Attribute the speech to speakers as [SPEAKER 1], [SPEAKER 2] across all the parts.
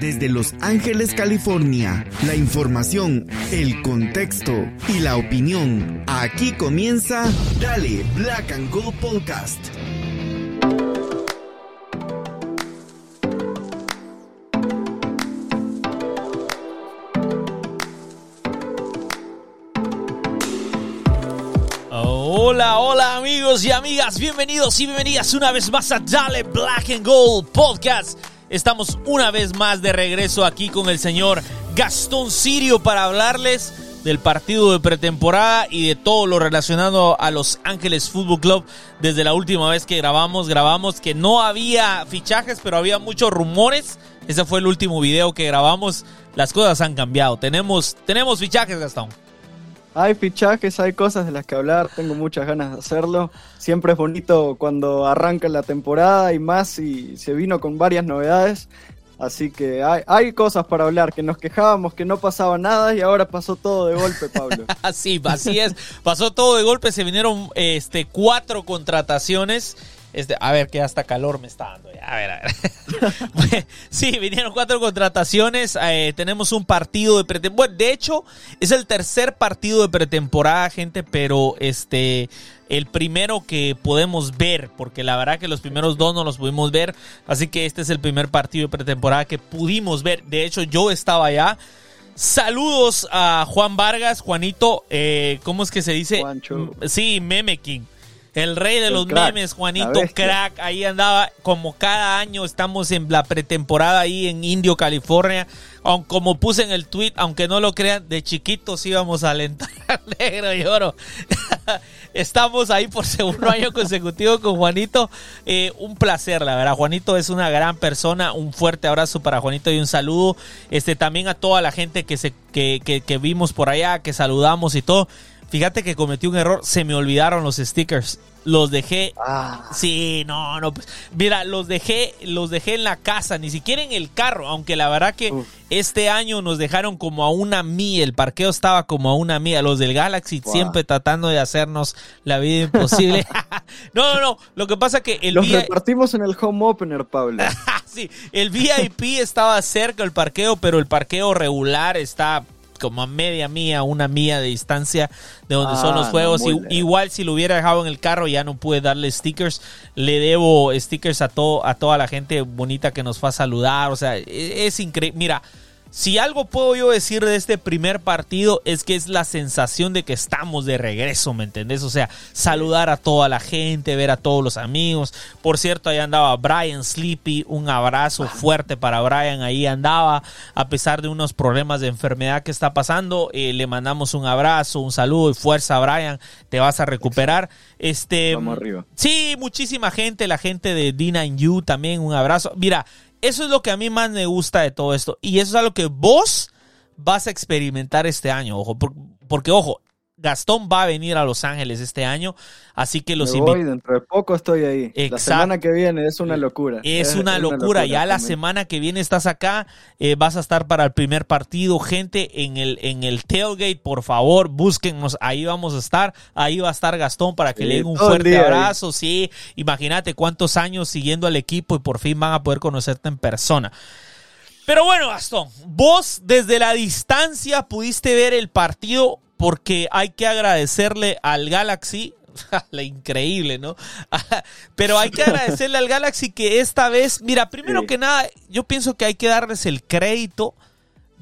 [SPEAKER 1] desde Los Ángeles, California. La información, el contexto y la opinión. Aquí comienza Dale Black and Gold Podcast.
[SPEAKER 2] Hola, hola amigos y amigas, bienvenidos y bienvenidas una vez más a Dale Black and Gold Podcast. Estamos una vez más de regreso aquí con el señor Gastón Sirio para hablarles del partido de pretemporada y de todo lo relacionado a Los Ángeles Fútbol Club. Desde la última vez que grabamos, grabamos que no había fichajes, pero había muchos rumores. Ese fue el último video que grabamos. Las cosas han cambiado. Tenemos, tenemos fichajes, Gastón.
[SPEAKER 3] Hay fichajes, hay cosas de las que hablar, tengo muchas ganas de hacerlo. Siempre es bonito cuando arranca la temporada y más y se vino con varias novedades. Así que hay, hay cosas para hablar, que nos quejábamos que no pasaba nada y ahora pasó todo de golpe, Pablo.
[SPEAKER 2] así, así es, pasó todo de golpe, se vinieron este, cuatro contrataciones este, a ver, que hasta calor me está dando. A ver, a ver. sí, vinieron cuatro contrataciones. Eh, tenemos un partido de pretemporada. Bueno, de hecho, es el tercer partido de pretemporada, gente, pero este. El primero que podemos ver, porque la verdad que los primeros dos no los pudimos ver. Así que este es el primer partido de pretemporada que pudimos ver. De hecho, yo estaba allá. Saludos a Juan Vargas, Juanito. Eh, ¿Cómo es que se dice?
[SPEAKER 3] Juancho.
[SPEAKER 2] Sí, Meme King. El rey de los memes, Juanito Crack, ahí andaba como cada año estamos en la pretemporada ahí en Indio, California. Como puse en el tweet, aunque no lo crean, de chiquitos íbamos a alentar al negro y oro. estamos ahí por segundo año consecutivo con Juanito. Eh, un placer, la verdad. Juanito es una gran persona. Un fuerte abrazo para Juanito y un saludo. Este también a toda la gente que se que, que, que vimos por allá, que saludamos y todo. Fíjate que cometí un error, se me olvidaron los stickers. Los dejé.
[SPEAKER 3] Ah.
[SPEAKER 2] Sí, no, no. Pues, mira, los dejé, los dejé en la casa, ni siquiera en el carro, aunque la verdad que este año nos dejaron como a una mía, el parqueo estaba como a una mía. Los del Galaxy siempre tratando de hacernos la vida imposible. no, no, no. Lo que pasa que el
[SPEAKER 3] Los repartimos en el home opener, Pablo.
[SPEAKER 2] sí, el VIP estaba cerca del parqueo, pero el parqueo regular está como a media mía, una mía de distancia de donde son los ah, juegos. igual si lo hubiera dejado en el carro ya no pude darle stickers. Le debo stickers a, todo, a toda la gente bonita que nos fue a saludar. O sea, e, es increíble. Mira, si algo puedo yo decir de este primer partido es que es la sensación de que estamos de regreso, ¿me entendés? O sea, saludar a toda la gente, ver a todos los amigos. Por cierto, ahí andaba Brian Sleepy, un abrazo fuerte para Brian, ahí andaba, a pesar de unos problemas de enfermedad que está pasando, eh, le mandamos un abrazo, un saludo y fuerza, Brian, te vas a recuperar. Este,
[SPEAKER 3] Vamos arriba.
[SPEAKER 2] Sí, muchísima gente, la gente de Dina and You también, un abrazo. Mira, eso es lo que a mí más me gusta de todo esto. Y eso es algo que vos vas a experimentar este año, ojo. Porque, ojo, Gastón va a venir a Los Ángeles este año, así que los
[SPEAKER 3] invito. dentro de poco estoy ahí. La semana que viene es una locura.
[SPEAKER 2] Es, una, locura. Ya la semana que viene estás acá, eh, vas a estar para el primer partido. Gente en el, en el tailgate, por favor, búsquennos. Ahí vamos a estar. Ahí va a estar Gastón para que le den un fuerte abrazo. Sí, imagínate cuántos años siguiendo al equipo y por fin van a poder conocerte en persona. Pero bueno, Gastón, vos desde la distancia pudiste ver el partido porque hay que agradecerle al Galaxy. La increíble, ¿no? Pero hay que agradecerle al Galaxy que esta vez, mira, primero que nada, yo pienso que hay que darles el crédito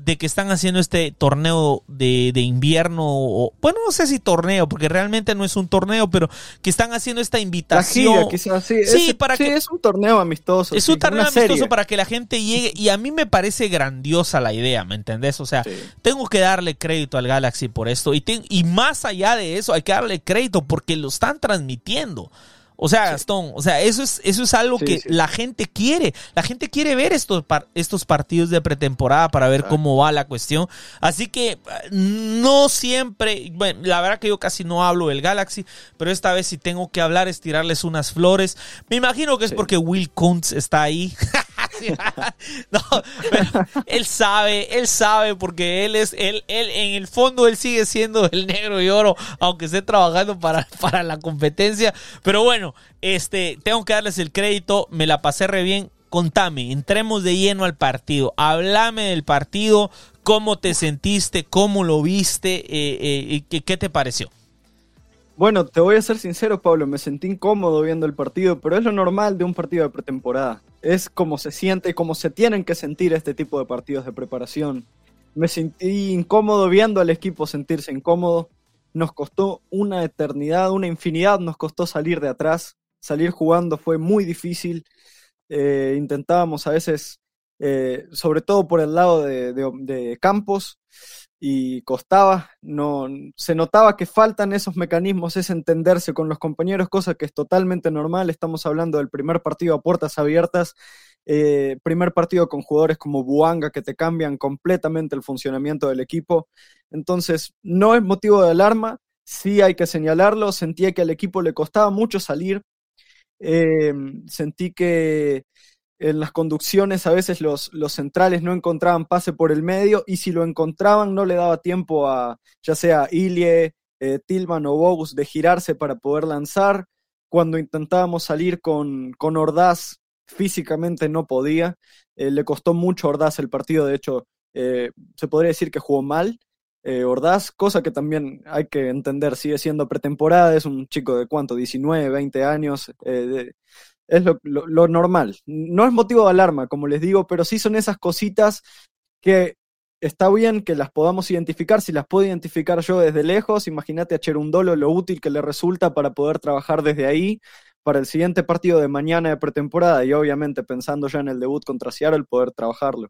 [SPEAKER 2] de que están haciendo este torneo de, invierno, o, bueno, no sé si torneo, porque realmente no es un torneo, pero que están haciendo esta invitación.
[SPEAKER 3] sí, para que, es un torneo amistoso.
[SPEAKER 2] Es un torneo amistoso para que la gente llegue, y a mí me parece grandiosa la idea, ¿me entendés? O sea, tengo que darle crédito al Galaxy por esto, y, y más allá de eso, hay que darle crédito porque lo están transmitiendo. O sea, Gastón, o sea, eso es, eso es algo que la gente quiere. La gente quiere ver estos, estos partidos de pretemporada para ver cómo va la cuestión. Así que no siempre, bueno, la verdad que yo casi no hablo del Galaxy, pero esta vez si tengo que hablar es tirarles unas flores. Me imagino que es porque Will Kuntz está ahí. no, pero él sabe, él sabe porque él es, él, él, en el fondo él sigue siendo el negro y oro, aunque esté trabajando para, para la competencia. Pero bueno, este, tengo que darles el crédito, me la pasé re bien. contame, entremos de lleno al partido. Háblame del partido, cómo te sentiste, cómo lo viste, eh, eh, qué te pareció.
[SPEAKER 3] Bueno, te voy a ser sincero, Pablo, me sentí incómodo viendo el partido, pero es lo normal de un partido de pretemporada. Es como se siente y como se tienen que sentir este tipo de partidos de preparación. Me sentí incómodo viendo al equipo sentirse incómodo. Nos costó una eternidad, una infinidad, nos costó salir de atrás. Salir jugando fue muy difícil. Eh, intentábamos a veces, eh, sobre todo por el lado de, de Campos, y costaba, no se notaba que faltan esos mecanismos, es entenderse con los compañeros, cosa que es totalmente normal. Estamos hablando del primer partido a puertas abiertas, eh, primer partido con jugadores como Buanga que te cambian completamente el funcionamiento del equipo. Entonces, no es motivo de alarma, sí hay que señalarlo. Sentía que al equipo le costaba mucho salir. Eh, sentí que en las conducciones a veces los, los, centrales no encontraban pase por el medio y si lo encontraban no le daba tiempo a ya sea Ilie, eh, Tillman o Bogus de girarse para poder lanzar. Cuando intentábamos salir con, con Ordaz, físicamente no podía. Eh, le costó mucho a Ordaz el partido, de hecho, eh, se podría decir que jugó mal. Ordaz, cosa que también hay que entender, sigue siendo pretemporada, es un chico de cuánto, 19, 20 años, de, es lo, normal. No es motivo de alarma, como les digo, pero sí son esas cositas que está bien que las podamos identificar. Si las puedo identificar yo desde lejos, imagínate a Cherundolo lo útil que le resulta para poder trabajar desde ahí para el siguiente partido de mañana de pretemporada y obviamente pensando ya en el debut contra Seattle, poder trabajarlo.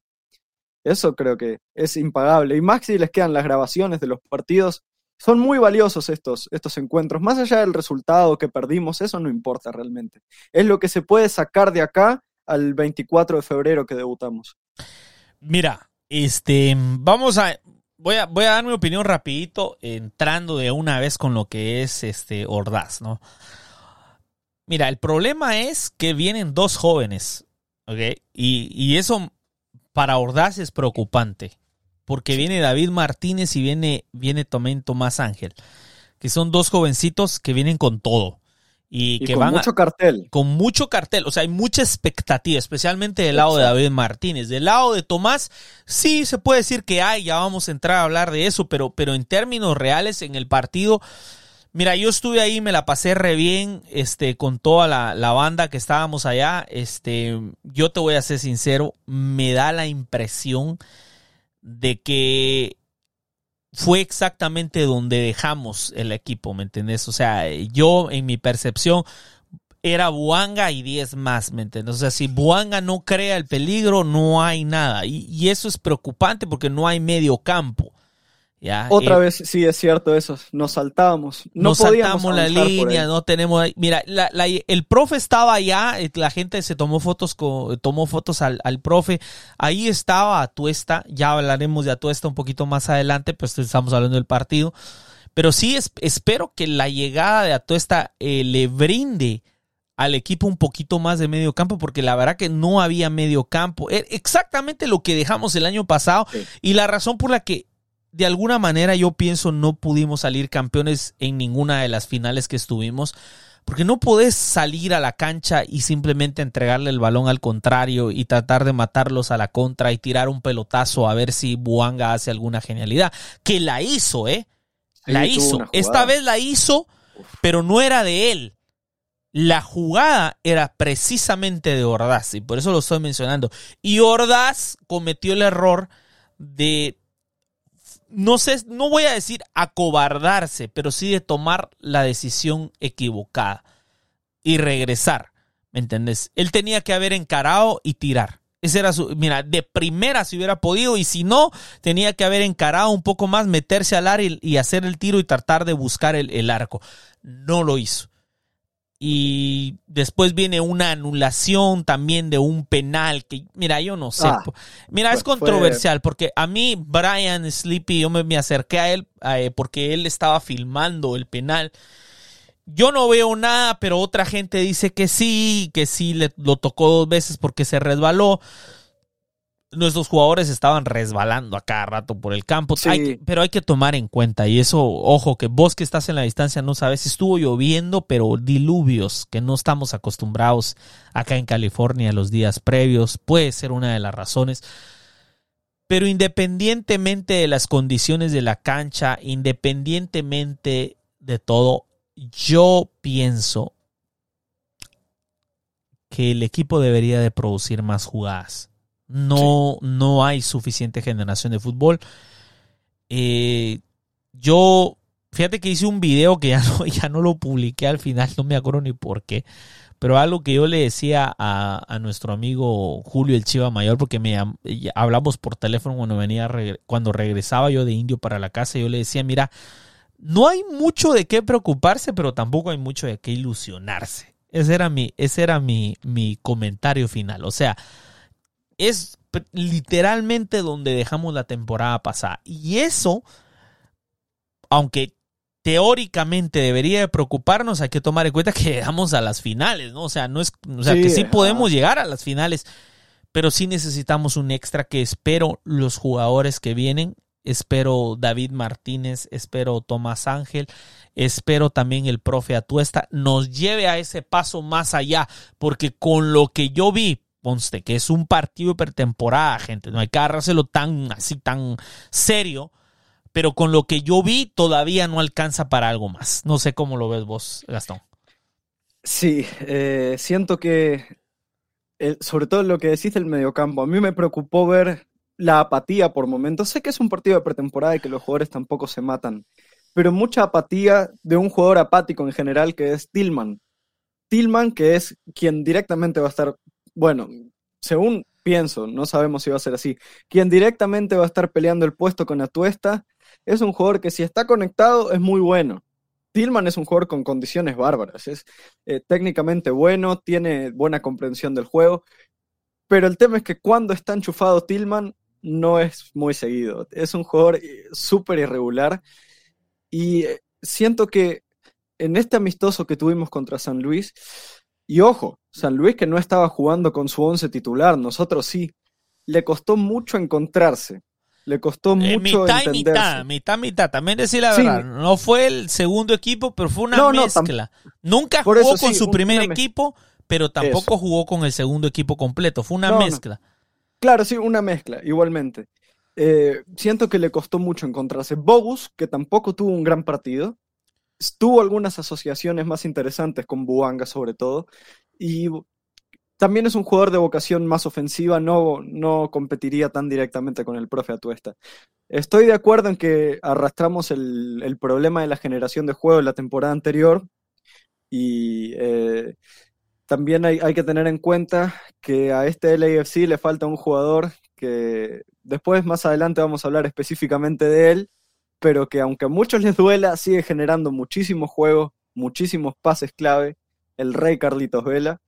[SPEAKER 3] Eso creo que es impagable. Y más si les quedan las grabaciones de los partidos, son muy valiosos estos, estos encuentros. Más allá del resultado que perdimos, eso no importa realmente. Es lo que se puede sacar de acá al 24 de febrero que debutamos.
[SPEAKER 2] Mira, este, vamos a, voy a, voy a dar mi opinión rapidito, entrando de una vez con lo que es este Ordaz, ¿no? Mira, el problema es que vienen dos jóvenes, ¿ok? Y, y eso para Ordaz es preocupante porque viene David Martínez y viene, viene también Tomás Ángel, que son dos jovencitos que vienen con todo. Y, que
[SPEAKER 3] con
[SPEAKER 2] van
[SPEAKER 3] mucho cartel.
[SPEAKER 2] Con mucho cartel. O sea, hay mucha expectativa, especialmente del lado de David Martínez. Del lado de Tomás, sí se puede decir que hay, ya vamos a entrar a hablar de eso, pero, pero en términos reales, en el partido, mira, yo estuve ahí, me la pasé re bien, este, con toda la, la banda que estábamos allá. Este, yo te voy a ser sincero, me da la impresión de que fue exactamente donde dejamos el equipo, ¿me entendés? O sea, yo en mi percepción era Buanga y 10 más, ¿me entiendes? O sea, si Buanga no crea el peligro, no hay nada. Y, y eso es preocupante porque no hay medio campo.
[SPEAKER 3] Otra eh, vez, sí, es cierto eso, nos saltábamos. No
[SPEAKER 2] nos saltamos la línea, no tenemos... Mira, el profe estaba allá, eh, la gente se tomó fotos, tomó fotos al, profe, ahí estaba Atuesta, ya hablaremos de Atuesta un poquito más adelante, pues estamos hablando del partido, pero sí espero que la llegada de Atuesta eh, le brinde al equipo un poquito más de medio campo, porque la verdad que no había medio campo. E, exactamente lo que dejamos el año pasado y la razón por la que de alguna manera yo pienso no pudimos salir campeones en ninguna de las finales que estuvimos. Porque no podés salir a la cancha y simplemente entregarle el balón al contrario y tratar de matarlos a la contra y tirar un pelotazo a ver si Buanga hace alguna genialidad. Que la hizo, ¿eh? la hizo. Esta vez la hizo, pero no era de él. La jugada era precisamente de Ordaz y por eso lo estoy mencionando. Y Ordaz cometió el error de no sé, no voy a decir acobardarse, pero sí de tomar la decisión equivocada y regresar. ¿Me entendés? Él tenía que haber encarado y tirar. Ese era su, mira, de primera si hubiera podido y si no, tenía que haber encarado un poco más, meterse al área y, hacer el tiro y tratar de buscar el arco. No lo hizo y después viene una anulación también de un penal que mira yo no sé ah, mira es controversial porque a mí Brian Sleepy yo me, acerqué a él eh, porque él estaba filmando el penal. Yo no veo nada pero otra gente dice que sí que sí le, lo tocó dos veces porque se resbaló nuestros jugadores estaban resbalando a cada rato por el campo. pero hay que tomar en cuenta, y eso, ojo, que vos que estás en la distancia no sabes, estuvo lloviendo, pero diluvios que no estamos acostumbrados acá en California los días previos, puede ser una de las razones. Pero independientemente de las condiciones de la cancha, independientemente de todo, yo pienso que el equipo debería de producir más jugadas no, no hay suficiente generación de fútbol. Eh, yo, fíjate que hice un video que ya no, ya no lo publiqué al final, no me acuerdo ni por qué. Pero algo que yo le decía a, nuestro amigo Julio el Chiva Mayor, porque me hablamos por teléfono cuando venía cuando regresaba yo de Indio para la casa, yo le decía, mira, no hay mucho de qué preocuparse, pero tampoco hay mucho de qué ilusionarse. Ese era mi, ese era mi, mi comentario final. O sea, es literalmente donde dejamos la temporada pasada. Y eso, aunque teóricamente debería de preocuparnos, hay que tomar en cuenta que llegamos a las finales, ¿no? O sea, no es, o sea, que sí podemos llegar a las finales, pero sí necesitamos un extra que espero los jugadores que vienen, espero David Martínez, espero Tomás Ángel, espero también el profe Atuesta nos lleve a ese paso más allá, porque con lo que yo vi Ponste, que es un partido de pretemporada, gente. No hay que agarrárselo tan así, tan serio. Pero con lo que yo vi, todavía no alcanza para algo más. No sé cómo lo ves vos, Gastón.
[SPEAKER 3] Sí, eh, siento que, sobre todo lo que decís del mediocampo, a mí me preocupó ver la apatía por momentos. Sé que es un partido de pretemporada y que los jugadores tampoco se matan, pero mucha apatía de un jugador apático en general que es Tillman. Tillman, que es quien directamente va a estar bueno, según pienso, no sabemos si va a ser así, quien directamente va a estar peleando el puesto con Atuesta es un jugador que si está conectado es muy bueno. Tillman es un jugador con condiciones bárbaras, es eh, técnicamente bueno, tiene buena comprensión del juego, pero el tema es que cuando está enchufado Tillman no es muy seguido, es un jugador eh, súper irregular y eh, siento que en este amistoso que tuvimos contra San Luis, y ojo, San Luis que no estaba jugando con su once titular, nosotros sí. Le costó mucho encontrarse. Le costó eh, mucho
[SPEAKER 2] mitad y mitad, mitad, mitad. También decir la verdad, no fue el segundo equipo, pero fue una mezcla. Nunca jugó con su primer equipo, pero tampoco jugó con el segundo equipo completo. Fue una mezcla.
[SPEAKER 3] Claro, sí, una mezcla, igualmente. Eh, siento que le costó mucho encontrarse. Bogus, que tampoco tuvo un gran partido, tuvo algunas asociaciones más interesantes con Buanga sobre todo, y también es un jugador de vocación más ofensiva, no, no competiría tan directamente con el profe Atuesta. Estoy de acuerdo en que arrastramos el, problema de la generación de juego en la temporada anterior y eh, también hay, hay, que tener en cuenta que a este LAFC le falta un jugador que después más adelante vamos a hablar específicamente de él, pero que aunque a muchos les duela, sigue generando muchísimos juegos, muchísimos pases clave, el rey Carlitos Vela.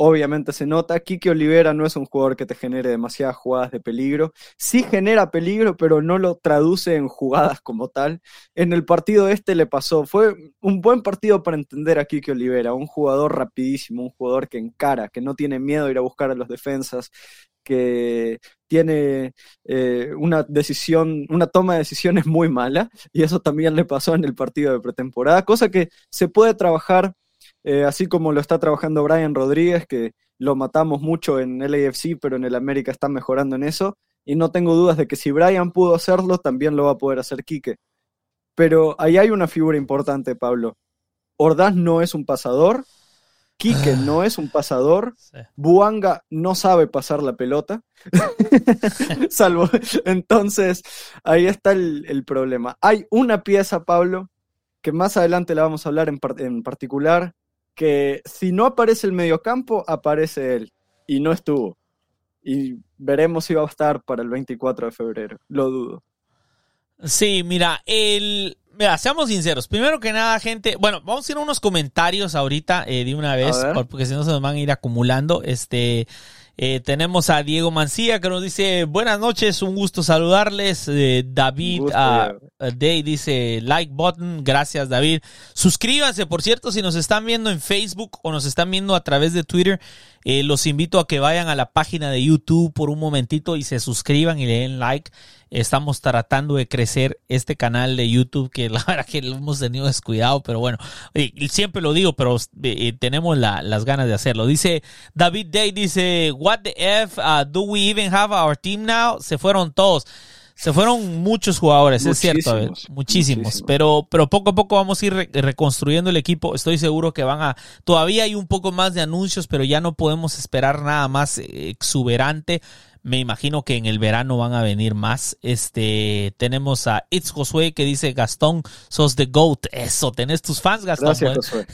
[SPEAKER 3] Obviamente se nota, Kike Olivera no es un jugador que te genere demasiadas jugadas de peligro. Sí genera peligro, pero no lo traduce en jugadas como tal. En el partido este le pasó, fue un buen partido para entender a Kike Olivera, un jugador rapidísimo, un jugador que encara, que no tiene miedo de ir a buscar a los defensas, que tiene eh, una decisión, una toma de decisiones muy mala, y eso también le pasó en el partido de pretemporada, cosa que se puede trabajar, eh, así como lo está trabajando Brian Rodríguez, que lo matamos mucho en LAFC, pero en el América está mejorando en eso, y no tengo dudas de que si Brian pudo hacerlo, también lo va a poder hacer Quique. Pero ahí hay una figura importante, Pablo. Ordaz no es un pasador, Quique no es un pasador, Buanga no sabe pasar la pelota, salvo. Entonces, ahí está el, problema. Hay una pieza, Pablo, que más adelante la vamos a hablar en, en particular, que si no aparece el mediocampo, aparece él, y no estuvo. Y veremos si va a estar para el 24 de febrero, lo dudo.
[SPEAKER 2] Sí, mira, el, Mira, seamos sinceros. Primero que nada, gente, bueno, vamos a ir a unos comentarios ahorita eh, de una vez, porque si no se nos van a ir acumulando. Este, eh, tenemos a Diego Mancía que nos dice, buenas noches, un gusto saludarles. Eh, David uh, Day dice, like button, gracias David. Suscríbanse, por cierto, si nos están viendo en Facebook o nos están viendo a través de Twitter. Eh, los invito a que vayan a la página de YouTube por un momentito y se suscriban y le den like. Estamos tratando de crecer este canal de YouTube que la verdad que lo hemos tenido descuidado, pero bueno, siempre lo digo, pero eh, tenemos las ganas de hacerlo. Dice David Day, dice, what the F, uh, do we even have our team now? Se fueron todos. Se fueron muchos jugadores, es cierto, muchísimos, Pero, pero poco a poco vamos a ir reconstruyendo el equipo. Estoy seguro que van a, todavía hay un poco más de anuncios, pero ya no podemos esperar nada más exuberante. Me imagino que en el verano van a venir más. Este, tenemos a It's Josué que dice Gastón, sos the GOAT. Eso, tenés tus fans, Gastón.
[SPEAKER 3] Gracias, Josué.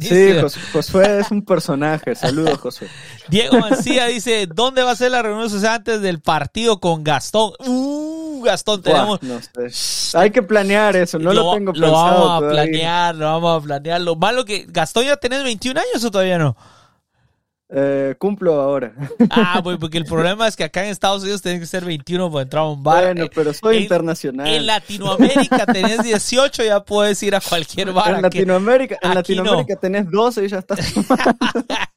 [SPEAKER 3] sí, Josué es un personaje. Saludos, Josué.
[SPEAKER 2] Diego Mancía dice, ¿dónde va a ser la reunión social antes del partido con Gastón? Uh, Gastón, tenemos.
[SPEAKER 3] Hay que planear eso, no lo, tengo
[SPEAKER 2] pensado. Lo vamos a planear, lo vamos a planear. Lo malo que. Gastón, ¿ya tenés 21 años o todavía no?
[SPEAKER 3] Eh, cumplo ahora.
[SPEAKER 2] Ah, pues porque el problema es que acá en Estados Unidos tenés que ser 21 para entrar a un bar.
[SPEAKER 3] Bueno, pero soy internacional.
[SPEAKER 2] En Latinoamérica tenés 18, ya puedes ir a cualquier bar.
[SPEAKER 3] En Latinoamérica, en Latinoamérica tenés 12 y ya estás.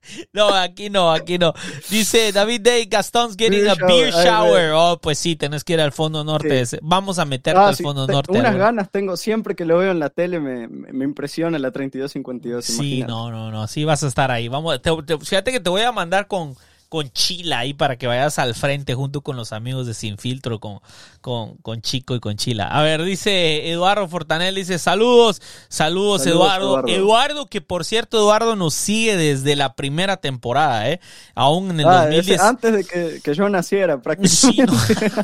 [SPEAKER 2] no, aquí no, aquí no. Dice David Day, Gaston's getting a beer shower. Oh, pues sí, tenés que ir al fondo norte. Vamos a meterte ah, al fondo norte.
[SPEAKER 3] Unas ganas tengo, siempre que lo veo en la tele me, me impresiona la 3252.
[SPEAKER 2] Sí, no, no, no, sí vas a estar ahí. Vamos, fíjate que te voy a mandar con, con Chila ahí para que vayas al frente junto con los amigos de Sin Filtro, con, con, con Chico y con Chila. A ver, dice Eduardo Fortanel, dice saludos, saludos, Eduardo. Eduardo. que por cierto, Eduardo nos sigue desde la primera temporada, ¿eh? Aún en el 2010.
[SPEAKER 3] Ah, antes de que, que, yo naciera, prácticamente.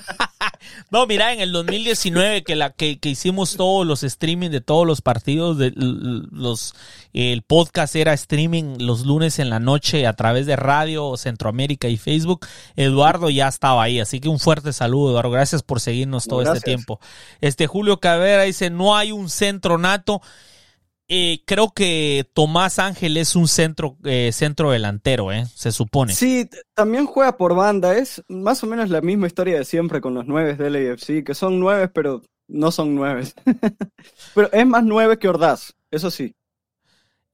[SPEAKER 2] no. mira, en el 2019 que, la, que, que hicimos todos los streaming de todos los partidos, de los el podcast era streaming los lunes en la noche a través de Radio Centroamérica y Facebook. Eduardo ya estaba ahí, así que un fuerte saludo, Eduardo. Gracias por seguirnos todo este tiempo. Este Julio Cabrera dice, no hay un centro nato. Eh, creo que Tomás Ángel es un centro, eh, centro delantero, ¿eh? se supone.
[SPEAKER 3] Sí, también juega por banda. Es más o menos la misma historia de siempre con los nueve del AFC, que son nueve, pero no son nueve. pero es más nueve que Ordaz, eso sí.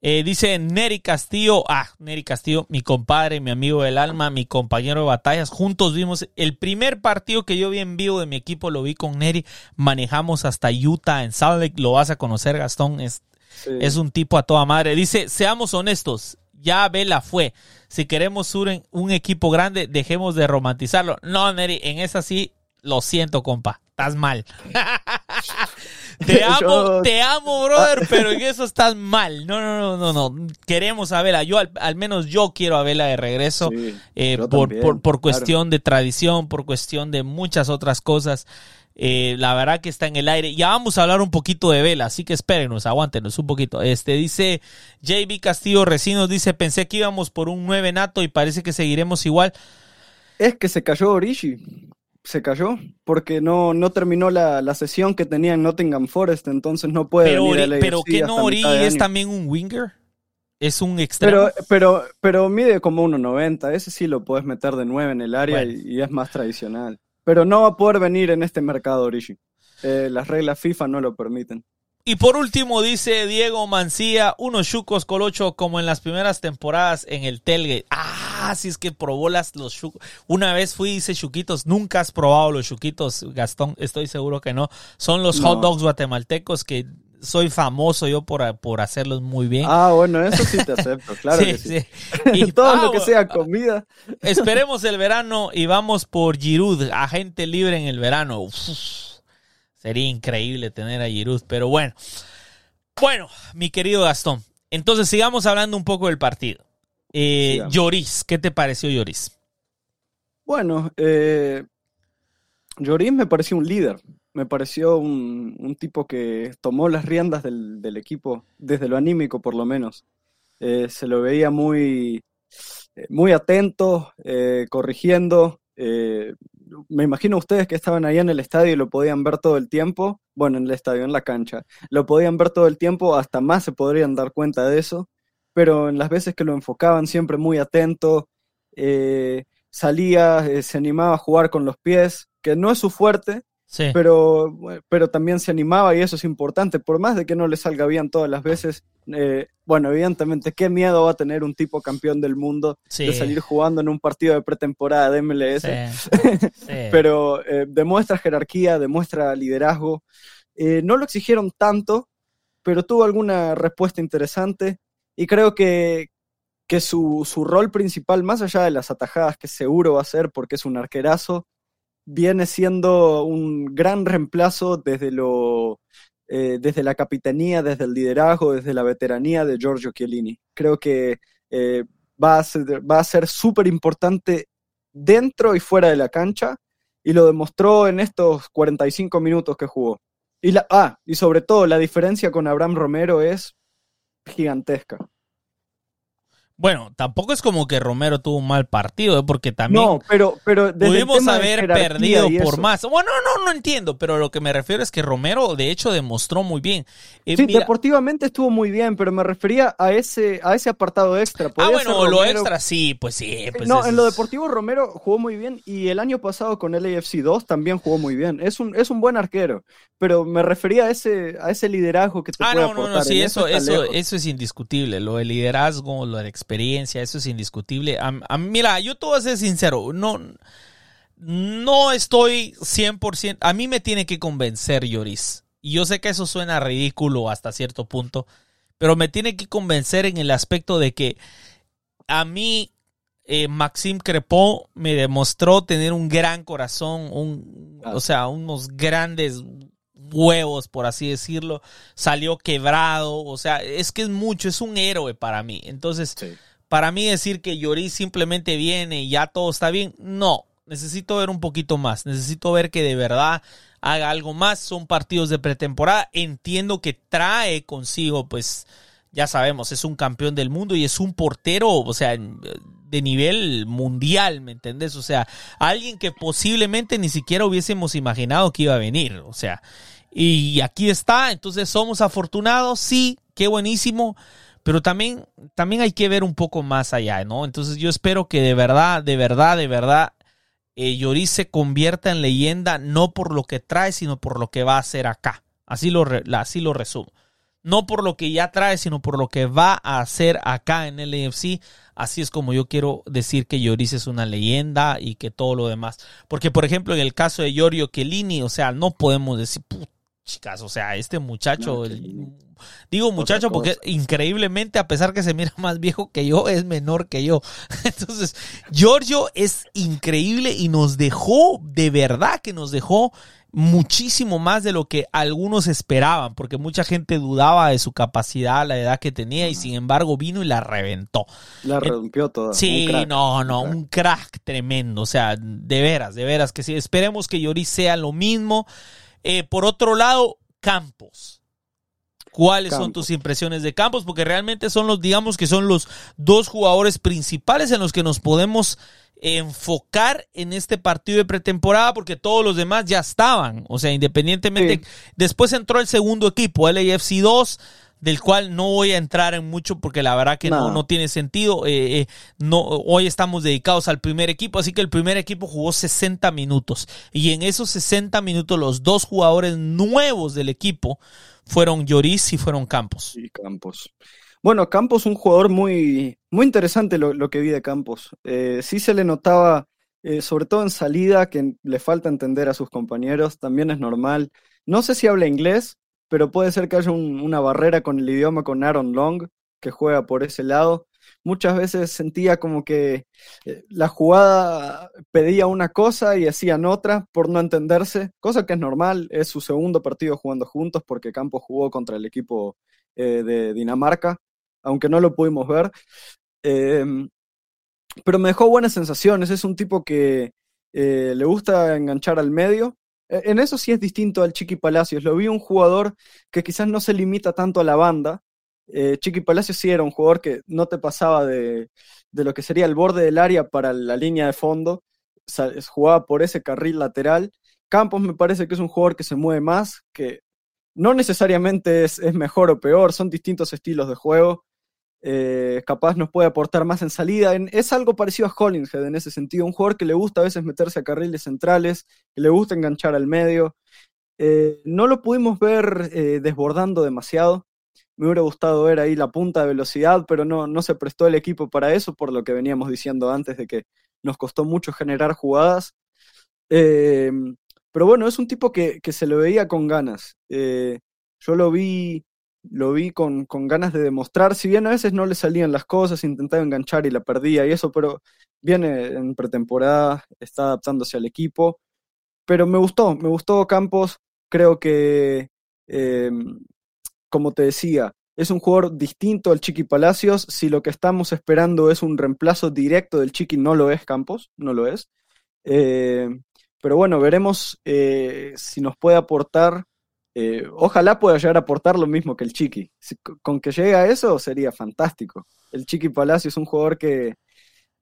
[SPEAKER 2] Eh, dice Neri Castillo, ah, Neri Castillo, mi compadre, mi amigo del alma, mi compañero de batallas. Juntos vimos el primer partido que yo vi en vivo de mi equipo, lo vi con Neri. Manejamos hasta Utah, en Salt Lake, lo vas a conocer, Gastón. Es, es un tipo a toda madre. Dice, seamos honestos, ya Vela fue. Si queremos un, un equipo grande, dejemos de romantizarlo. No, Neri, en esa sí, lo siento, compa estás mal. te amo, te amo, brother, pero en eso estás mal. No, no, no, no, no. Queremos a Vela. Yo, al, menos yo quiero a Vela de regreso. Eh, por, por, cuestión de tradición, por cuestión de muchas otras cosas. Eh, la verdad que está en el aire. Ya vamos a hablar un poquito de Vela, así que espérenos, aguántenos un poquito. Este dice JB Castillo Recinos, dice, pensé que íbamos por un 9 nato y parece que seguiremos igual.
[SPEAKER 3] Es que se cayó Orishi se cayó porque no, no terminó la, la, sesión que tenía en Nottingham Forest, entonces no puede
[SPEAKER 2] pero,
[SPEAKER 3] venir
[SPEAKER 2] Pero que no Ori es también un winger, es un extremo.
[SPEAKER 3] Pero, pero, pero mide como 1.90, ese sí lo puedes meter de 9 en el área y, es más tradicional. Pero no va a poder venir en este mercado Origi. Eh, las reglas FIFA no lo permiten.
[SPEAKER 2] Y por último dice Diego Mancía, unos chucos colocho como en las primeras temporadas en el Telgate. Ah, si es que probó las, los chucos. Una vez fui y hice chuquitos, nunca has probado los chuquitos, Gastón, estoy seguro que no. Son los hot dogs guatemaltecos que soy famoso yo por, por hacerlos muy bien.
[SPEAKER 3] Ah, bueno, eso sí te acepto, claro. sí, sí. Y todo lo que sea comida.
[SPEAKER 2] Esperemos el verano y vamos por Giroud, agente libre en el verano. Uf. Sería increíble tener a Giroud, pero bueno. Bueno, mi querido Gastón, entonces sigamos hablando un poco del partido. Eh, Lloris, ¿qué te pareció Lloris?
[SPEAKER 3] Bueno, eh, Lloris me pareció un líder, me pareció un, tipo que tomó las riendas del, equipo, desde lo anímico por lo menos. Eh, se lo veía muy, eh, muy atento, corrigiendo, me imagino ustedes que estaban ahí en el estadio y lo podían ver todo el tiempo, bueno, en el estadio, en la cancha, lo podían ver todo el tiempo, hasta más se podrían dar cuenta de eso, pero en las veces que lo enfocaban siempre muy atento, eh, salía, eh, se animaba a jugar con los pies, que no es su fuerte, pero, pero también se animaba y eso es importante, por más de que no le salga bien todas las veces. Eh, bueno, evidentemente, qué miedo va a tener un tipo campeón del mundo de salir jugando en un partido de pretemporada de MLS. pero eh, demuestra jerarquía, demuestra liderazgo. Eh, no lo exigieron tanto, pero tuvo alguna respuesta interesante y creo que, que su, su rol principal, más allá de las atajadas que seguro va a ser porque es un arquerazo, viene siendo un gran reemplazo desde lo eh, desde la capitanía, desde el liderazgo, desde la veteranía de Giorgio Chiellini. Creo que eh, va a ser va a ser súper importante dentro y fuera de la cancha y lo demostró en estos 45 minutos que jugó. Y la, ah, y sobre todo la diferencia con Abraham Romero es gigantesca.
[SPEAKER 2] Bueno, tampoco es como que Romero tuvo un mal partido, ¿eh? porque también
[SPEAKER 3] no, pero, pero
[SPEAKER 2] pudimos haber perdido por más. Bueno, no, no entiendo, pero lo que me refiero es que Romero de hecho demostró muy bien.
[SPEAKER 3] Eh, sí, deportivamente estuvo muy bien, pero me refería a ese, a ese apartado extra.
[SPEAKER 2] Ah, bueno, lo extra sí, pues sí. Pues
[SPEAKER 3] no, en lo deportivo Romero jugó muy bien y el año pasado con el AFC 2 también jugó muy bien. Es un, es un buen arquero, pero me refería a ese, a ese liderazgo que te ah, puede no, no, no,
[SPEAKER 2] sí, eso, eso, eso, es indiscutible. Lo del liderazgo, lo de experiencia, eso es indiscutible. mira, yo te voy a ser sincero, no, no estoy 100%, a mí me tiene que convencer Lloris. Y yo sé que eso suena ridículo hasta cierto punto, pero me tiene que convencer en el aspecto de que a mí eh, Maxime Crepon me demostró tener un gran corazón, un, o sea, unos grandes huevos, por así decirlo, salió quebrado, o sea, es que es mucho, es un héroe para mí. Entonces, para mí decir que Lloris simplemente viene y ya todo está bien, no, necesito ver un poquito más, necesito ver que de verdad haga algo más, son partidos de pretemporada, entiendo que trae consigo, pues, ya sabemos, es un campeón del mundo y es un portero, o sea, de nivel mundial, ¿me entendés? O sea, alguien que posiblemente ni siquiera hubiésemos imaginado que iba a venir, o sea, y aquí está, entonces somos afortunados, sí, qué buenísimo, pero también, también hay que ver un poco más allá, ¿no? Entonces yo espero que de verdad, de verdad, de verdad, eh, Lloris se convierta en leyenda no por lo que trae, sino por lo que va a hacer acá. Así lo, así lo resumo. No por lo que ya trae, sino por lo que va a hacer acá en el AFC. Así es como yo quiero decir que Lloris es una leyenda y que todo lo demás. Porque, por ejemplo, en el caso de Giorgio Chiellini, o sea, no podemos decir, chicas, o sea, este muchacho, digo muchacho porque increíblemente, a pesar que se mira más viejo que yo, es menor que yo. Entonces, Giorgio es increíble y nos dejó, de verdad que nos dejó muchísimo más de lo que algunos esperaban, porque mucha gente dudaba de su capacidad, la edad que tenía, y sin embargo vino y la reventó.
[SPEAKER 3] La rompió toda.
[SPEAKER 2] Sí, no, no, un crack tremendo, o sea, de veras, de veras que sí. Esperemos que Lloris sea lo mismo. Eh, por otro lado, Campos. ¿Cuáles son tus impresiones de Campos? Porque realmente son los, digamos que son los dos jugadores principales en los que nos podemos enfocar en este partido de pretemporada porque todos los demás ya estaban. O sea, independientemente. Después entró el segundo equipo, LAFC 2 del cual no voy a entrar en mucho porque la verdad que no, no, tiene sentido. Eh, eh, no, hoy estamos dedicados al primer equipo, así que el primer equipo jugó 60 minutos. Y en esos 60 minutos los dos jugadores nuevos del equipo fueron Lloris y fueron Campos.
[SPEAKER 3] Y Campos. Bueno, Campos un jugador muy, muy interesante lo, que vi de Campos. Eh, sí se le notaba, sobre todo en salida, que le falta entender a sus compañeros, también es normal. No sé si habla inglés, pero puede ser que haya una barrera con el idioma con Aaron Long, que juega por ese lado. Muchas veces sentía como que eh, la jugada pedía una cosa y hacían otra por no entenderse, cosa que es normal, es su segundo partido jugando juntos porque Campos jugó contra el equipo eh, de Dinamarca, aunque no lo pudimos ver. Em, pero me dejó buenas sensaciones, es un tipo que eh, le gusta enganchar al medio, en eso sí es distinto al Chiqui Palacios. Lo vi un jugador que quizás no se limita tanto a la banda. Eh, Chiqui Palacios sí era un jugador que no te pasaba de, lo que sería el borde del área para la línea de fondo. jugaba por ese carril lateral. Campos me parece que es un jugador que se mueve más, que no necesariamente es, es mejor o peor, son distintos estilos de juego. Eh, capaz nos puede aportar más en salida. es algo parecido a Hollingshead en ese sentido, un jugador que le gusta a veces meterse a carriles centrales, que le gusta enganchar al medio. Eh, no lo pudimos ver eh, desbordando demasiado. Me hubiera gustado ver ahí la punta de velocidad, pero no, no se prestó el equipo para eso, por lo que veníamos diciendo antes de que nos costó mucho generar jugadas. pero bueno, es un tipo que, que se lo veía con ganas. yo lo vi lo vi con, ganas de demostrar, si bien a veces no le salían las cosas, intentaba enganchar y la perdía y eso, pero viene en pretemporada, está adaptándose al equipo, pero me gustó, me gustó Campos, creo que, em, como te decía, es un jugador distinto al Chiqui Palacios, si lo que estamos esperando es un reemplazo directo del Chiqui, no lo es Campos, no lo es. Eh, pero bueno, veremos eh, si nos puede aportar eh, ojalá pueda llegar a aportar lo mismo que el Chiqui. con que llegue a eso sería fantástico. El Chiqui Palacio es un jugador que,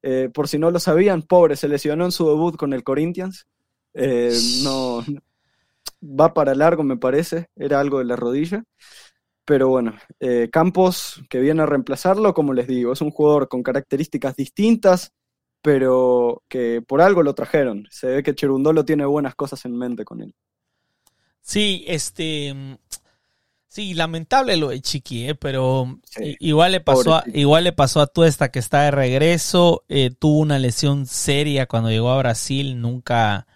[SPEAKER 3] eh, por si no lo sabían, pobre, se lesionó en su debut con el Corinthians. Eh, no va para largo, me parece. Era algo de la rodilla. Pero bueno, Campos, que viene a reemplazarlo, como les digo, es un jugador con características distintas, pero que por algo lo trajeron. Se ve que Cherundolo tiene buenas cosas en mente con él.
[SPEAKER 2] Sí, este. Sí, lamentable lo de Chiqui, ¿eh? pero igual le pasó a, igual le pasó a Tuesta que está de regreso, eh, tuvo una lesión seria cuando llegó a Brasil, nunca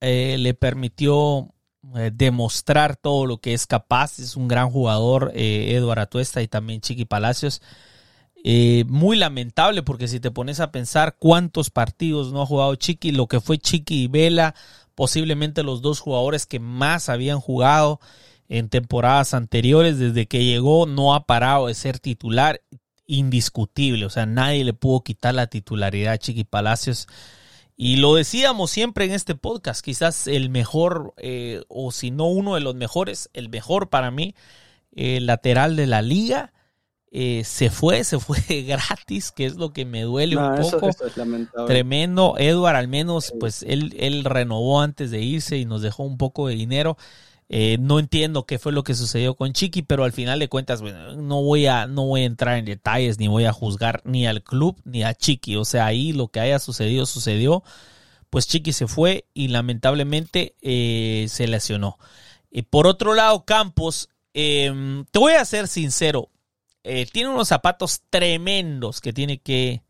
[SPEAKER 2] eh, le permitió eh, demostrar todo lo que es capaz, es un gran jugador Eduardo Atuesta y también Chiqui Palacios. muy lamentable porque si te pones a pensar cuántos partidos no ha jugado Chiqui, lo que fue Chiqui y Vela posiblemente los dos jugadores que más habían jugado en temporadas anteriores. Desde que llegó no ha parado de ser titular indiscutible. O sea, nadie le pudo quitar la titularidad a Chiqui Palacios. Y lo decíamos siempre en este podcast, quizás el mejor, eh, o si no uno de los mejores, el mejor para mí, el lateral de la liga. Eh, se fue, se fue gratis, que es lo que me duele un poco. Tremendo. Edward, al menos, pues él, él renovó antes de irse y nos dejó un poco de dinero. Eh, no entiendo qué fue lo que sucedió con Chiqui, pero al final de cuentas, bueno, no voy a, no voy a entrar en detalles, ni voy a juzgar ni al club ni a Chiqui. O sea, ahí lo que haya sucedido, sucedió. Pues Chiqui se fue y lamentablemente eh, se lesionó. por otro lado, Campos, em, te voy a ser sincero, eh, tiene unos zapatos tremendos que tiene que,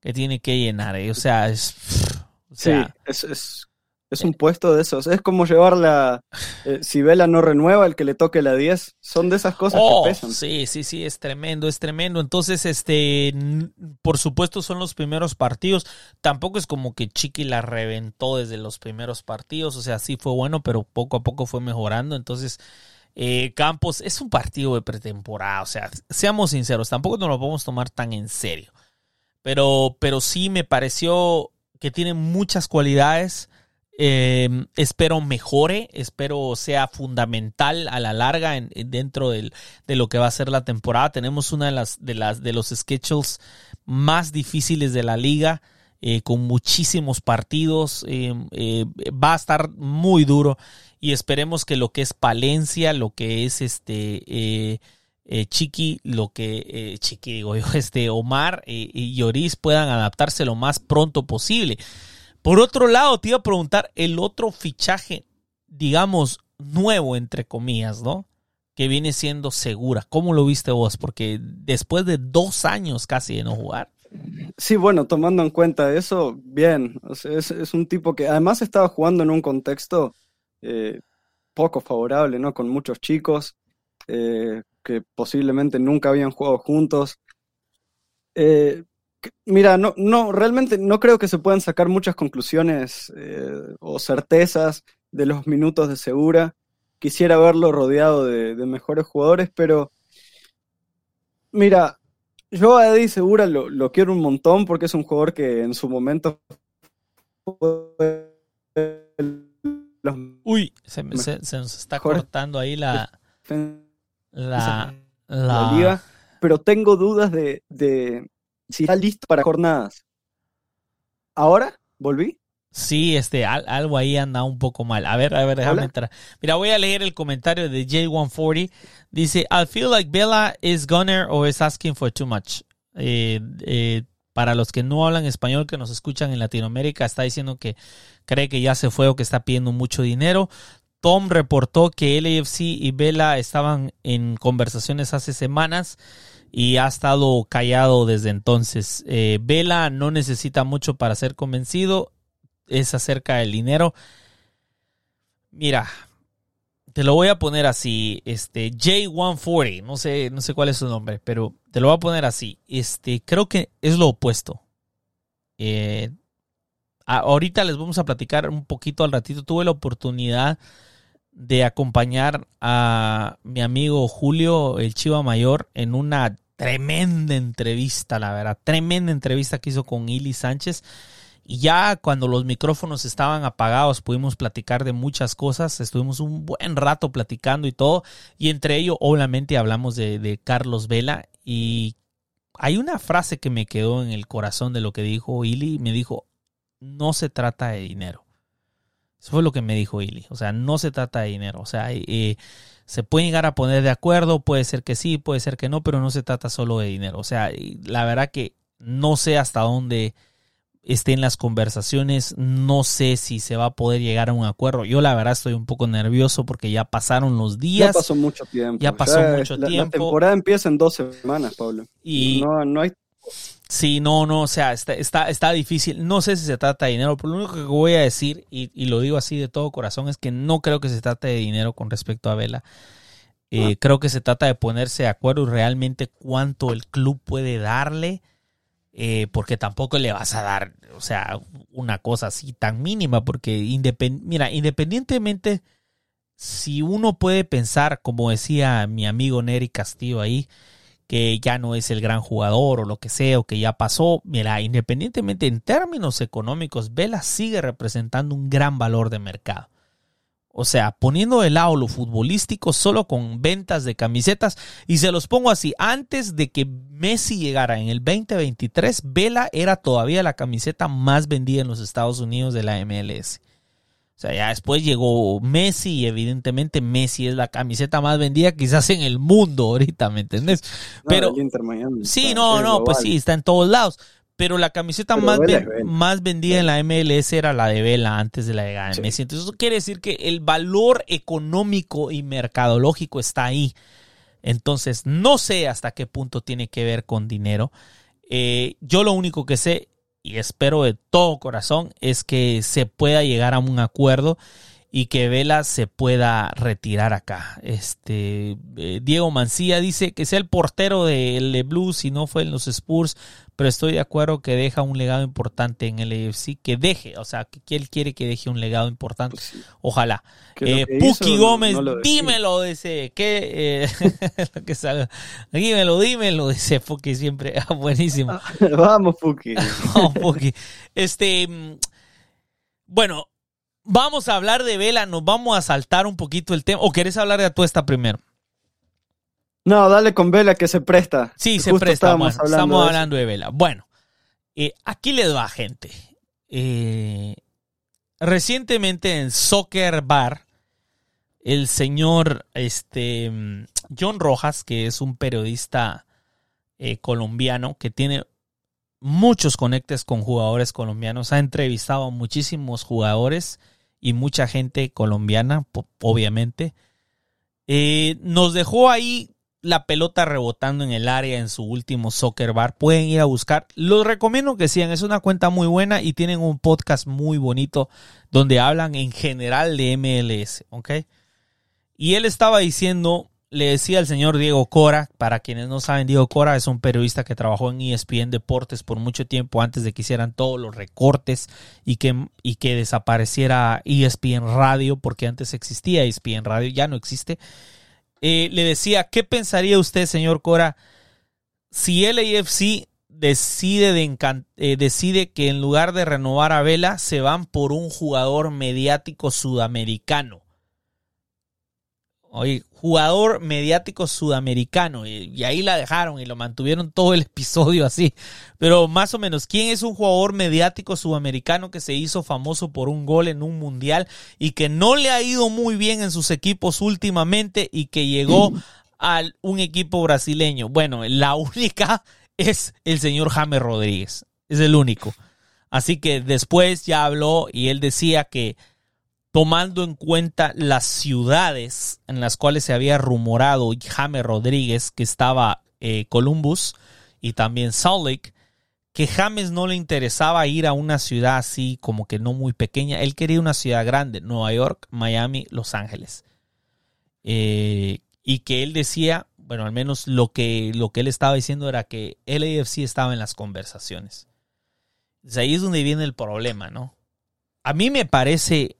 [SPEAKER 2] que, tiene que llenar. Eh. O sea, es.
[SPEAKER 3] sí, es, es, un puesto de esos. Es como llevar la. Eh, si Vela no renueva, el que le toque la 10. Son de esas cosas que oh, pesan.
[SPEAKER 2] Sí, sí, sí, es tremendo, es tremendo. Entonces, este. Por supuesto, son los primeros partidos. Tampoco es como que Chiqui la reventó desde los primeros partidos. O sea, sí fue bueno, pero poco a poco fue mejorando. Entonces eh, Campos es un partido de pretemporada, o sea, seamos sinceros, tampoco nos lo podemos tomar tan en serio. Pero, pero sí me pareció que tiene muchas cualidades. Em, espero mejore, espero sea fundamental a la larga dentro de lo que va a ser la temporada. Tenemos una de las de las de los schedules más difíciles de la liga. Eh, con muchísimos partidos. Em, eh, va a estar muy duro y esperemos que lo que es Palencia, lo que es este eh, eh, Chiqui, lo que eh, Chiqui digo yo, este Omar y Lloris puedan adaptarse lo más pronto posible. Por otro lado, te iba a preguntar el otro fichaje, digamos, nuevo, entre comillas, ¿no? Que viene siendo segura. ¿Cómo lo viste vos? Porque después de dos años casi de no jugar.
[SPEAKER 3] Sí, bueno, tomando en cuenta eso, bien. es, un tipo que además estaba jugando en un contexto eh, poco favorable, ¿no? Con muchos chicos eh, que posiblemente nunca habían jugado juntos. Eh, mira, no, no, realmente no creo que se puedan sacar muchas conclusiones o certezas de los minutos de Segura. Quisiera verlo rodeado de, mejores jugadores, pero mira, yo a Eddie Segura lo, lo, quiero un montón porque es un jugador que en su momento
[SPEAKER 2] Uy, se, nos está cortando ahí la, la, la,
[SPEAKER 3] pero tengo dudas de, de si está listo para jornadas. ¿Ahora? ¿Volví?
[SPEAKER 2] Sí, este, algo ahí anda un poco mal. A ver, a ver, déjame entrar. Mira, voy a leer el comentario de J140. Dice, I feel like Bella is gunner or is asking for too much. Eh, eh, para los que no hablan español, que nos escuchan en Latinoamérica, está diciendo que cree que ya se fue o que está pidiendo mucho dinero. Tom reportó que LAFC y Vela estaban en conversaciones hace semanas y ha estado callado desde entonces. Eh, Vela no necesita mucho para ser convencido, es acerca del dinero. Mira, te lo voy a poner así, este J140, no sé, no sé cuál es su nombre, pero te lo voy a poner así. Este, creo que es lo opuesto. Eh, ahorita les vamos a platicar un poquito al ratito. Tuve la oportunidad de acompañar a mi amigo Julio, el Chiva Mayor, en una tremenda entrevista, la verdad, tremenda entrevista que hizo con Ili Sánchez. Y ya cuando los micrófonos estaban apagados pudimos platicar de muchas cosas, estuvimos un buen rato platicando y todo, y entre ello obviamente hablamos de, Carlos Vela. Y hay una frase que me quedó en el corazón de lo que dijo Ili, me dijo, no se trata de dinero. Eso fue lo que me dijo Ili, o sea, no se trata de dinero, o sea, eh, se puede llegar a poner de acuerdo, puede ser que sí, puede ser que no, pero no se trata solo de dinero, o sea, la verdad que no sé hasta dónde esté en las conversaciones. No sé si se va a poder llegar a un acuerdo. Yo la verdad estoy un poco nervioso porque ya pasaron los días.
[SPEAKER 3] Ya pasó mucho tiempo.
[SPEAKER 2] Ya pasó mucho tiempo. La
[SPEAKER 3] temporada empieza en dos semanas, Pablo. Y no, no hay...
[SPEAKER 2] Sí, no, no, o sea, está, está, está difícil. No sé si se trata de dinero, pero lo único que voy a decir, y, y lo digo así de todo corazón, es que no creo que se trate de dinero con respecto a Vela. Eh, ah. Creo que se trata de ponerse de acuerdo realmente cuánto el club puede darle eh, porque tampoco le vas a dar, o sea, una cosa así tan mínima, porque mira, independientemente, si uno puede pensar, como decía mi amigo Neri Castillo ahí, que ya no es el gran jugador o lo que sea, o que ya pasó, mira, independientemente en términos económicos, Vela sigue representando un gran valor de mercado. O sea, poniendo de lado lo futbolístico solo con ventas de camisetas. Y se los pongo así, antes de que Messi llegara en el 2023, Vela era todavía la camiseta más vendida en los Estados Unidos de la MLS. O sea, ya después llegó Messi y evidentemente Messi es la camiseta más vendida quizás en el mundo ahorita, ¿me entendés? Pero sí, no, no, pues sí, está en todos lados. Pero la camiseta más, más vendida en la MLS era la de Vela antes de la de Messi. Entonces eso quiere decir que el valor económico y mercadológico está ahí. Entonces no sé hasta qué punto tiene que ver con dinero. Eh, yo lo único que sé y espero de todo corazón es que se pueda llegar a un acuerdo y que Vela se pueda retirar acá. Este eh, Diego Mancía dice que sea el portero del Blues si no fue en los Spurs, pero estoy de acuerdo que deja un legado importante en el AFC, que deje, o sea, que él quiere que deje un legado importante. Pues Ojalá. Eh, Puki Gómez, dímelo, dice, que eh, que salga. Dímelo, dímelo, dice Puki siempre. Ah, buenísimo.
[SPEAKER 3] Vamos, Puki.
[SPEAKER 2] Vamos, Puki. Este, mm, bueno, vamos a hablar de Vela, nos vamos a saltar un poquito el tema. ¿O querés hablar de Atuesta primero?
[SPEAKER 3] No, dale con Vela que se presta.
[SPEAKER 2] Sí, se presta. Estamos, hablando, estamos de hablando de Vela. Bueno, eh, aquí les va, gente. Eh, recientemente en Soccer Bar, el señor este, John Rojas, que es un periodista eh, colombiano que tiene muchos conectes con jugadores colombianos, ha entrevistado a muchísimos jugadores y mucha gente colombiana, obviamente. Eh, nos dejó ahí la pelota rebotando en el área en su último soccer bar. Pueden ir a buscar. Los recomiendo que sigan. Es una cuenta muy buena y tienen un podcast muy bonito donde hablan en general de MLS. ¿Ok? Y él estaba diciendo le decía al señor Diego Cora, para quienes no saben, Diego Cora es un periodista que trabajó en ESPN Deportes por mucho tiempo antes de que hicieran todos los recortes y que, y que desapareciera ESPN Radio, porque antes existía ESPN Radio, ya no existe. Eh, le decía, ¿qué pensaría usted, señor Cora, si el AFC decide, de eh, decide que en lugar de renovar a Vela, se van por un jugador mediático sudamericano? Oye, jugador mediático sudamericano. Y, ahí la dejaron y lo mantuvieron todo el episodio así. Pero más o menos, ¿quién es un jugador mediático sudamericano que se hizo famoso por un gol en un mundial y que no le ha ido muy bien en sus equipos últimamente y que llegó a un equipo brasileño? Bueno, la única es el señor James Rodríguez. Es el único. Así que después ya habló y él decía que tomando en cuenta las ciudades en las cuales se había rumorado James Rodríguez, que estaba eh, Columbus y también Salt Lake, que James no le interesaba ir a una ciudad así como que no muy pequeña, él quería una ciudad grande, Nueva York, Miami, Los Ángeles. Eh, y que él decía, bueno, al menos lo que, lo que él estaba diciendo era que LAFC estaba en las conversaciones. ahí es donde viene el problema, ¿no? A mí me parece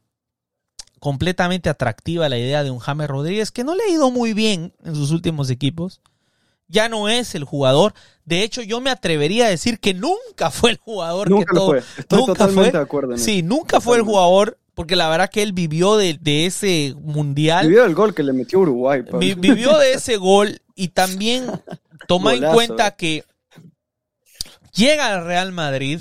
[SPEAKER 2] completamente atractiva la idea de un James Rodríguez que no le ha ido muy bien en sus últimos equipos. Ya no es el jugador. De hecho, yo me atrevería a decir que nunca fue el jugador
[SPEAKER 3] nunca
[SPEAKER 2] que todo.
[SPEAKER 3] Fue. Estoy nunca totalmente fue. de acuerdo.
[SPEAKER 2] Sí, nunca fue el jugador porque la verdad que él vivió de, ese mundial.
[SPEAKER 3] Vivió del gol que le metió Uruguay.
[SPEAKER 2] Vivió de ese gol y también toma en cuenta eh. que llega al Real Madrid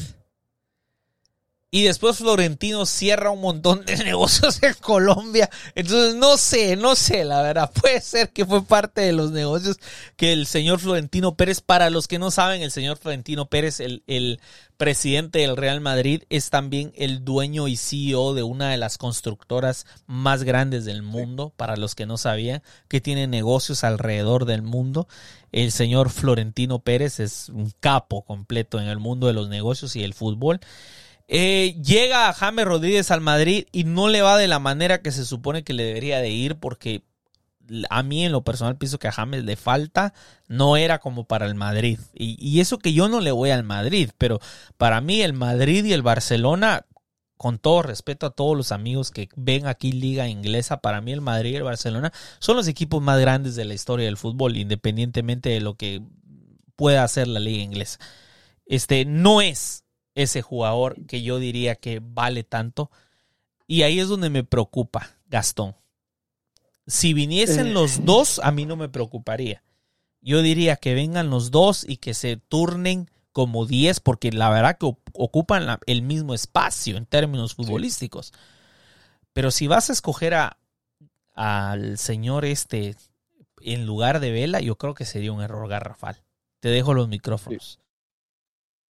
[SPEAKER 2] y después Florentino cierra un montón de negocios en Colombia. Entonces, no sé, no sé, la verdad. Puede ser que fue parte de los negocios que el señor Florentino Pérez, para los que no saben, el señor Florentino Pérez, el, el presidente del Real Madrid, es también el dueño y CEO de una de las constructoras más grandes del mundo, para los que no sabían, que tiene negocios alrededor del mundo. El señor Florentino Pérez es un capo completo en el mundo de los negocios y el fútbol. Eh, llega James Rodríguez al Madrid y no le va de la manera que se supone que le debería de ir porque a mí en lo personal pienso que a James le falta, no era como para el Madrid. Y, y, eso que yo no le voy al Madrid, pero para mí el Madrid y el Barcelona, con todo respeto a todos los amigos que ven aquí liga inglesa, para mí el Madrid y el Barcelona son los equipos más grandes de la historia del fútbol, independientemente de lo que pueda hacer la liga inglesa. Este no es ese jugador que yo diría que vale tanto. Y ahí es donde me preocupa Gastón. Si viniesen eh. los dos, a mí no me preocuparía. Yo diría que vengan los dos y que se turnen como 10, porque la verdad que ocupan el mismo espacio en términos futbolísticos. Pero si vas a escoger a, al señor este en lugar de Vela, yo creo que sería un error garrafal. Te dejo los micrófonos.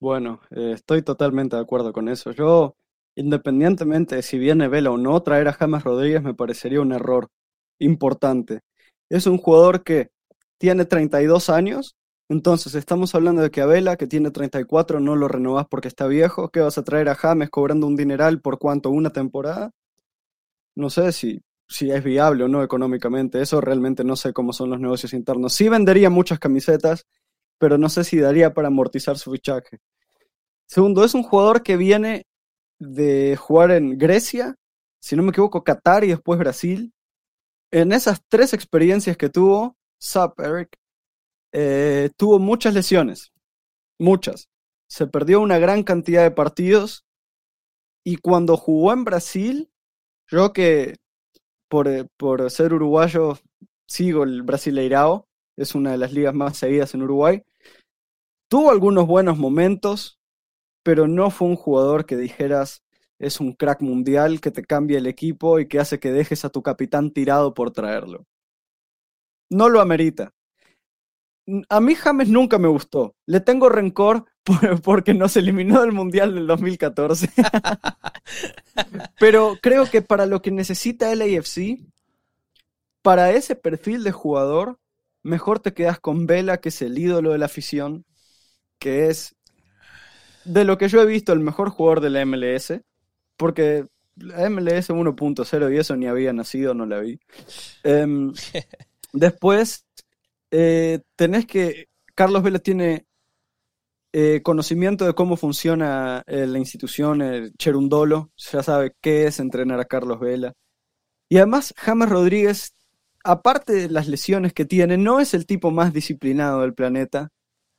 [SPEAKER 3] Bueno, eh, estoy totalmente de acuerdo con eso. Yo, independientemente de si viene Vela o no, traer a James Rodríguez me parecería un error importante. Es un jugador que tiene 32 años, entonces estamos hablando de que a Vela, que tiene 34, no lo renovás porque está viejo. ¿Qué vas a traer a James cobrando un dineral por cuánto? ¿Una temporada? No sé si, si es viable o no económicamente. Eso realmente no sé cómo son los negocios internos. Sí vendería muchas camisetas, pero no sé si daría para amortizar su fichaje. Segundo, es un jugador que viene de jugar en Grecia, si no me equivoco, Qatar y después Brasil. En esas tres experiencias que tuvo, Sup, Eric, eh, tuvo muchas lesiones, muchas. Se perdió una gran cantidad de partidos y cuando jugó en Brasil, yo que por, eh, por ser uruguayo sigo el Brasileirao, es una de las ligas más seguidas en Uruguay, tuvo algunos buenos momentos, pero no fue un jugador que dijeras es un crack mundial que te cambia el equipo y que hace que dejes a tu capitán tirado por traerlo. No lo amerita. A mí James nunca me gustó. Le tengo rencor porque nos eliminó del Mundial del 2014. Pero creo que para lo que necesita el AFC, para ese perfil de jugador, mejor te quedas con Vela, que es el ídolo de la afición, que es de lo que yo he visto, el mejor jugador de la MLS, porque la MLS 1.0 y eso ni había nacido, no la vi. Em, después, eh, tenés que. Carlos Vela tiene eh, conocimiento de cómo funciona eh, la institución, el Cherundolo, ya sabe qué es entrenar a Carlos Vela. Y además, James Rodríguez, aparte de las lesiones que tiene, no es el tipo más disciplinado del planeta.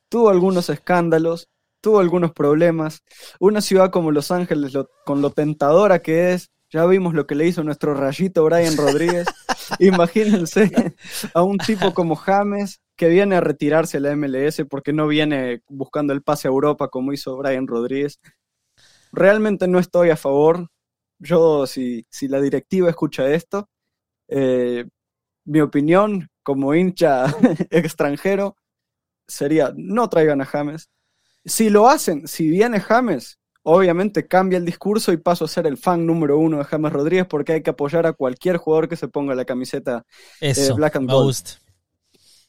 [SPEAKER 3] Tuvo algunos escándalos, tuvo algunos problemas. Una ciudad como Los Ángeles, con lo tentadora que es, ya vimos lo que le hizo nuestro rayito Brian Rodríguez. Imagínense a un tipo como James que viene a retirarse a la MLS porque no viene buscando el pase a Europa como hizo Brian Rodríguez. Realmente no estoy a favor. Yo, si, si la directiva escucha esto, eh, mi opinión como hincha extranjero sería no traigan a James. Si lo hacen, si viene James, obviamente cambia el discurso y paso a ser el fan número uno de James Rodríguez porque hay que apoyar a cualquier jugador que se ponga la camiseta eh, Black and Gold.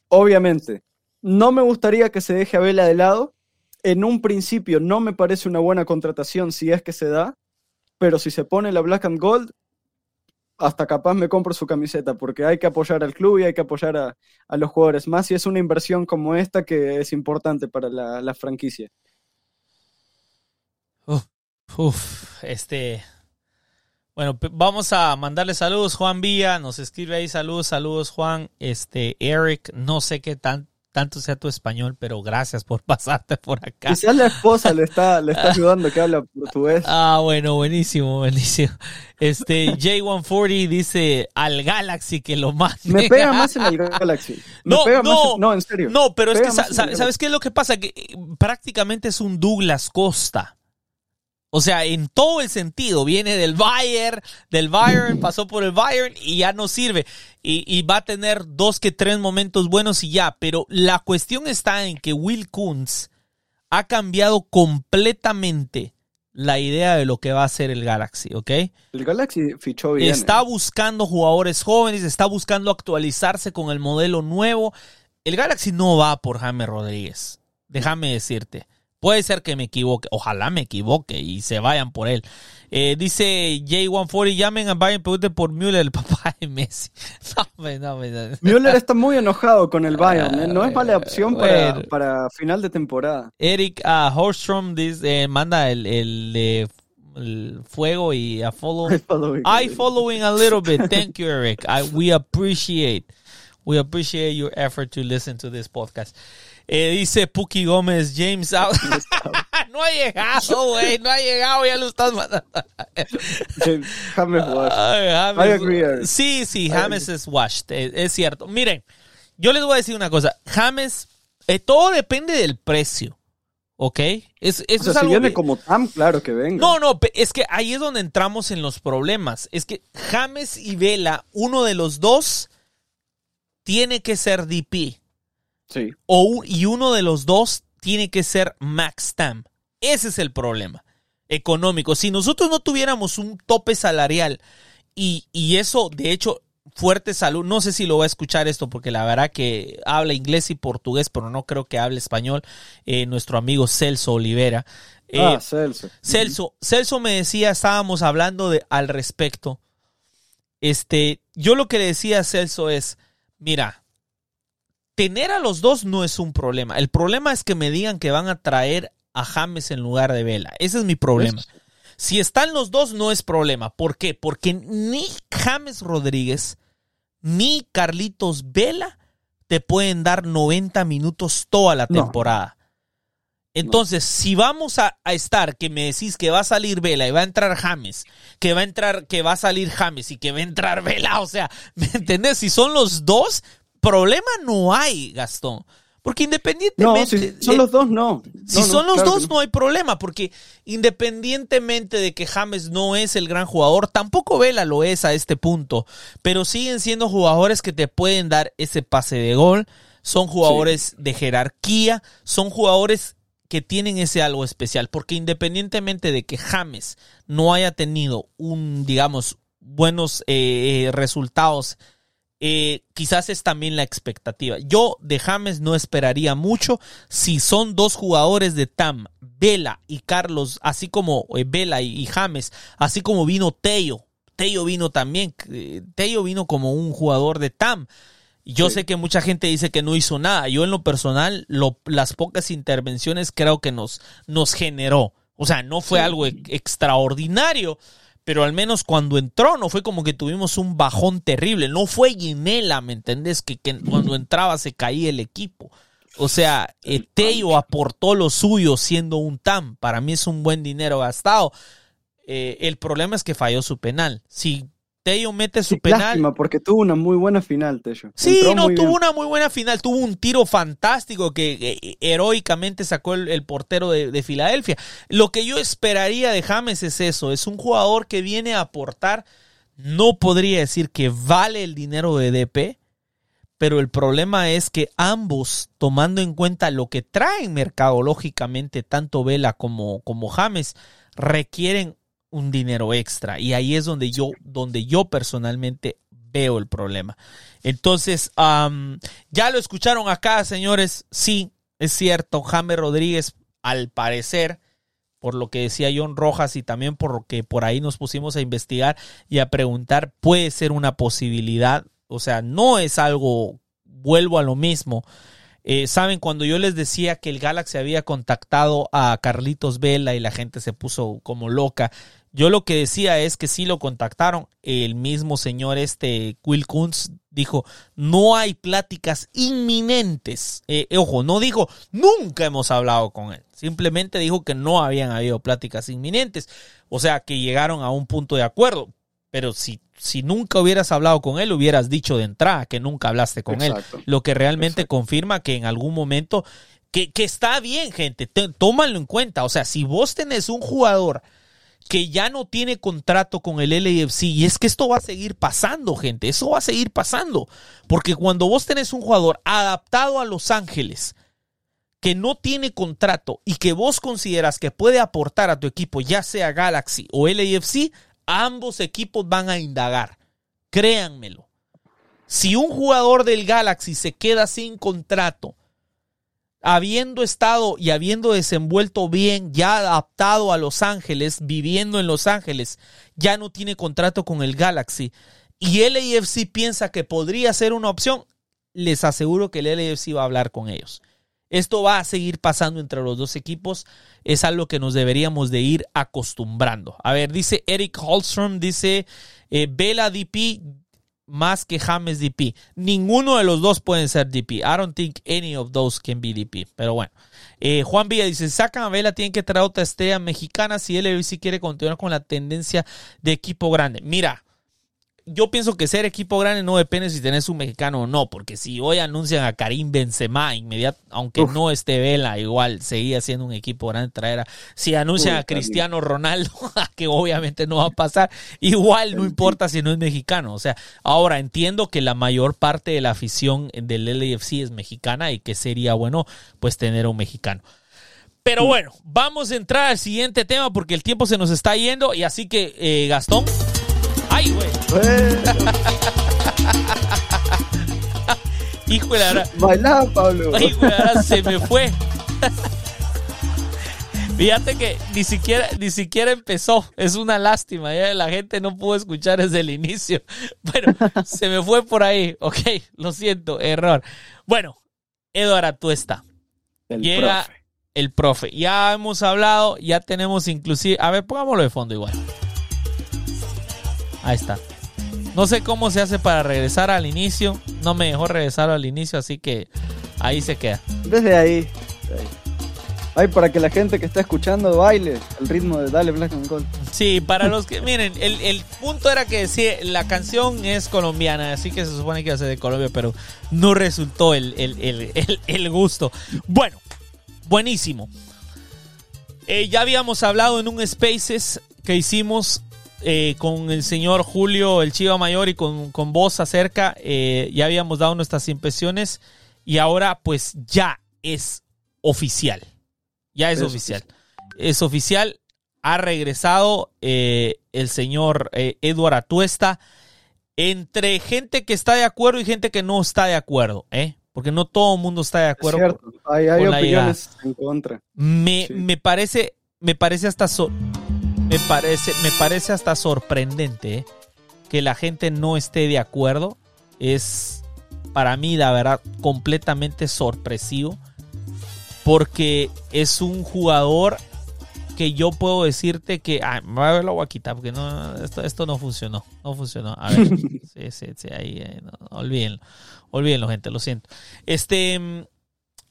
[SPEAKER 3] Obviamente, no me gustaría que se deje a Vela de lado. En un principio no me parece una buena contratación si es que se da, pero si se pone la Black and Gold, hasta capaz me compro su camiseta, porque hay que apoyar al club y hay que apoyar a, los jugadores, más si es una inversión como esta que es importante para la, franquicia.
[SPEAKER 2] Uf, este. Bueno, vamos a mandarle saludos. Juan Villa nos escribe ahí saludos, saludos Juan. Este, Eric, no sé qué tan, tanto sea tu español, pero gracias por pasarte por acá.
[SPEAKER 3] Quizás la esposa le está, le está ayudando que habla portugués.
[SPEAKER 2] Ah, bueno, buenísimo, buenísimo. Este, J140 dice al Galaxy que lo mate.
[SPEAKER 3] Me pega más en el Galaxy. no, no, no, en serio.
[SPEAKER 2] No, pero es que, ¿sabes qué es lo que pasa? Que eh, prácticamente es un Douglas Costa. O sea, en todo el sentido, viene del Bayern, del Bayern, pasó por el Bayern y ya no sirve. Y, va a tener dos que tres momentos buenos y ya. Pero la cuestión está en que Will Kunz ha cambiado completamente la idea de lo que va a ser el Galaxy, ¿ok?
[SPEAKER 3] El Galaxy fichó bien.
[SPEAKER 2] Está buscando jugadores jóvenes, está buscando actualizarse con el modelo nuevo. El Galaxy no va por Jaime Rodríguez, déjame decirte. Puede ser que me equivoque, ojalá me equivoque y se vayan por él. Eh, dice J140, llamen a Bayern, pregunten por Müller, el papá de Messi.
[SPEAKER 3] No, no, no. Müller está muy enojado con el Bayern, ¿eh? no es mala opción para, final de temporada.
[SPEAKER 2] Eric uh, Horstrom dice, manda el, el, el, fuego y a follow. I following a little bit. Thank you, Eric. I, we appreciate, we appreciate your effort to listen to this podcast. Eh, dice Puki Gómez, James no ha llegado, güey, no ha llegado, ya lo estás mandando.
[SPEAKER 3] James washed.
[SPEAKER 2] Sí, sí, James es washed, eh, es, cierto. Miren, yo les voy a decir una cosa, James, eh, todo depende del precio. ¿Ok? Es, eso es
[SPEAKER 3] si viene como Tam, claro que venga.
[SPEAKER 2] No, no, es que ahí es donde entramos en los problemas. Es que James y Vela, uno de los dos, tiene que ser DP. O, y uno de los dos tiene que ser Max Tam. Ese es el problema económico. Si nosotros no tuviéramos un tope salarial y, eso, de hecho, fuerte salud, no sé si lo va a escuchar esto porque la verdad que habla inglés y portugués, pero no creo que hable español, eh, nuestro amigo Celso Olivera.
[SPEAKER 3] Eh, ah, Celso.
[SPEAKER 2] Celso. Celso me decía, estábamos hablando de, al respecto. Este, yo lo que le decía a Celso es, mira, tener a los dos no es un problema. El problema es que me digan que van a traer a James en lugar de Vela. Ese es mi problema. Si están los dos, no es problema. ¿Por qué? Porque ni James Rodríguez ni Carlitos Vela te pueden dar 90 minutos toda la temporada. Entonces, si vamos a, a, estar, que me decís que va a salir Vela y va a entrar James, que va a entrar, que va a salir James y que va a entrar Vela, o sea, ¿me entendés? Si son los dos, problema no hay, Gastón. Porque independientemente.
[SPEAKER 3] No, si son los dos, no.
[SPEAKER 2] Si son los dos, no. hay problema. Porque independientemente de que James no es el gran jugador, tampoco Vela lo es a este punto. Pero siguen siendo jugadores que te pueden dar ese pase de gol. Son jugadores de jerarquía. Son jugadores que tienen ese algo especial. Porque independientemente de que James no haya tenido un, digamos, buenos eh, resultados eh, quizás es también la expectativa. Yo de James no esperaría mucho si son dos jugadores de TAM, Vela y Carlos, así como eh, Vela y, James, así como vino Tello. Tello vino también, eh, Tello vino como un jugador de TAM. Yo sé que mucha gente dice que no hizo nada. Yo en lo personal, las pocas intervenciones creo que nos, nos generó. O sea, no fue algo extraordinario, pero al menos cuando entró no fue como que tuvimos un bajón terrible. No fue Guinela, ¿me entendés? Que, cuando entraba se caía el equipo. O sea, Tello aportó lo suyo siendo un TAM. Para mí es un buen dinero gastado. Eh, el problema es que falló su penal. Si Tello mete su penal.
[SPEAKER 3] Lástima, porque tuvo una muy buena final, Tello.
[SPEAKER 2] Sí,
[SPEAKER 3] Entró
[SPEAKER 2] no, tuvo
[SPEAKER 3] bien.
[SPEAKER 2] una muy buena final, tuvo un tiro fantástico que eh, heroicamente sacó el, el portero de, de Filadelfia. Lo que yo esperaría de James es eso, es un jugador que viene a aportar, no podría decir que vale el dinero de DP, pero el problema es que ambos, tomando en cuenta lo que traen mercadológicamente tanto Vela como, como James, requieren un dinero extra. Y ahí es donde yo, donde yo personalmente veo el problema. Entonces, ya lo escucharon acá, señores. Sí, es cierto, James Rodríguez, al parecer, por lo que decía John Rojas y también por lo que por ahí nos pusimos a investigar y a preguntar, puede ser una posibilidad. O sea, no es algo, vuelvo a lo mismo. Eh, Saben, cuando yo les decía que el Galaxy había contactado a Carlitos Vela y la gente se puso como loca, yo lo que decía es que sí lo contactaron. El mismo señor este, Will Kuntz, dijo, no hay pláticas inminentes. Eh, ojo, no dijo, nunca hemos hablado con él. Simplemente dijo que no habían habido pláticas inminentes. O sea, que llegaron a un punto de acuerdo. Pero si, si nunca hubieras hablado con él, hubieras dicho de entrada que nunca hablaste con
[SPEAKER 3] Exacto.
[SPEAKER 2] él. Lo que realmente
[SPEAKER 3] Exacto.
[SPEAKER 2] confirma que en algún momento, que, que está bien, gente, te- tómalo en cuenta. O sea, si vos tenés un jugador que ya no tiene contrato con el LAFC. Y es que esto va a seguir pasando, gente. Eso va a seguir pasando. Porque cuando vos tenés un jugador adaptado a Los Ángeles, que no tiene contrato y que vos consideras que puede aportar a tu equipo, ya sea Galaxy o LAFC, ambos equipos van a indagar. Créanmelo. Si un jugador del Galaxy se queda sin contrato, habiendo estado y habiendo desenvuelto bien, ya adaptado a Los Ángeles, viviendo en Los Ángeles, ya no tiene contrato con el Galaxy y LAFC piensa que podría ser una opción, les aseguro que el LAFC va a hablar con ellos. Esto va a seguir pasando entre los dos equipos. Es algo que nos deberíamos de ir acostumbrando. A ver, dice Eric Holstrom, dice eh, Vela DP más que James DP. Ninguno de los dos pueden ser DP. I don't think any of those can be DP. Pero bueno. Eh, Juan Villa dice, sacan a Vela, tienen que traer otra estrella mexicana si LBC quiere continuar con la tendencia de equipo grande. Mira, yo pienso que ser equipo grande no depende si tenés un mexicano o no, porque si hoy anuncian a Karim Benzema, inmediato, aunque
[SPEAKER 3] Uf.
[SPEAKER 2] no esté Vela, igual seguía siendo un equipo grande traer a, si anuncian
[SPEAKER 3] Uy,
[SPEAKER 2] a Cristiano Ronaldo, que obviamente no va a pasar, igual no importa si no es mexicano, o sea, ahora entiendo que la mayor parte de la afición del LAFC es mexicana y que sería bueno pues tener a un mexicano. Pero bueno, vamos a entrar al siguiente tema porque el tiempo se nos está yendo y así que eh, Gastón, ay güey, hijo de la
[SPEAKER 3] bailá, Pablo.
[SPEAKER 2] Se me fue. Fíjate que ni siquiera, ni siquiera empezó. Es una lástima. la gente no pudo escuchar desde el inicio. Bueno, se me fue por ahí. Ok, lo siento, error. Bueno, Eduardo Atuesta.
[SPEAKER 3] El
[SPEAKER 2] Llega
[SPEAKER 3] profe.
[SPEAKER 2] el profe. Ya hemos hablado, ya tenemos inclusive. A ver, pongámoslo de fondo igual. Ahí está. No sé cómo se hace para regresar al inicio. No me dejó regresar al inicio, así que ahí se queda.
[SPEAKER 3] Desde ahí. Ay, para que la gente que está escuchando baile el ritmo de Dale Black and Gold.
[SPEAKER 2] Sí, para los que, miren, el, el punto era que sí, la canción es colombiana, así que se supone que iba a ser de Colombia, pero no resultó el, el- el- el- el gusto. Bueno, buenísimo. Eh, ya habíamos hablado en un Spaces que hicimos eh, con el señor Julio, el Chiva Mayor, y con, con vos acerca. eh, ya habíamos dado nuestras impresiones y ahora pues ya es oficial. Ya es,
[SPEAKER 3] Es
[SPEAKER 2] oficial. Es oficial. Ha regresado eh, el señor Edward Atuesta entre gente que está de acuerdo y gente que no está de acuerdo, ¿eh? Porque no todo el mundo está de
[SPEAKER 3] Es
[SPEAKER 2] acuerdo.
[SPEAKER 3] cierto, hay, hay
[SPEAKER 2] con la
[SPEAKER 3] opiniones en contra.
[SPEAKER 2] Me,
[SPEAKER 3] Sí.
[SPEAKER 2] me parece, me parece hasta so- me parece, me parece hasta sorprendente ¿eh? que la gente no esté de acuerdo. Es para mí, la verdad, completamente sorpresivo. Porque es un jugador que yo puedo decirte que. Ah, me voy a ver, lo voy a quitar porque no, esto, esto no funcionó. No funcionó. A ver. sí, sí, sí, ahí, eh, no, no, olvídenlo. Olvídenlo, gente, lo siento. Este.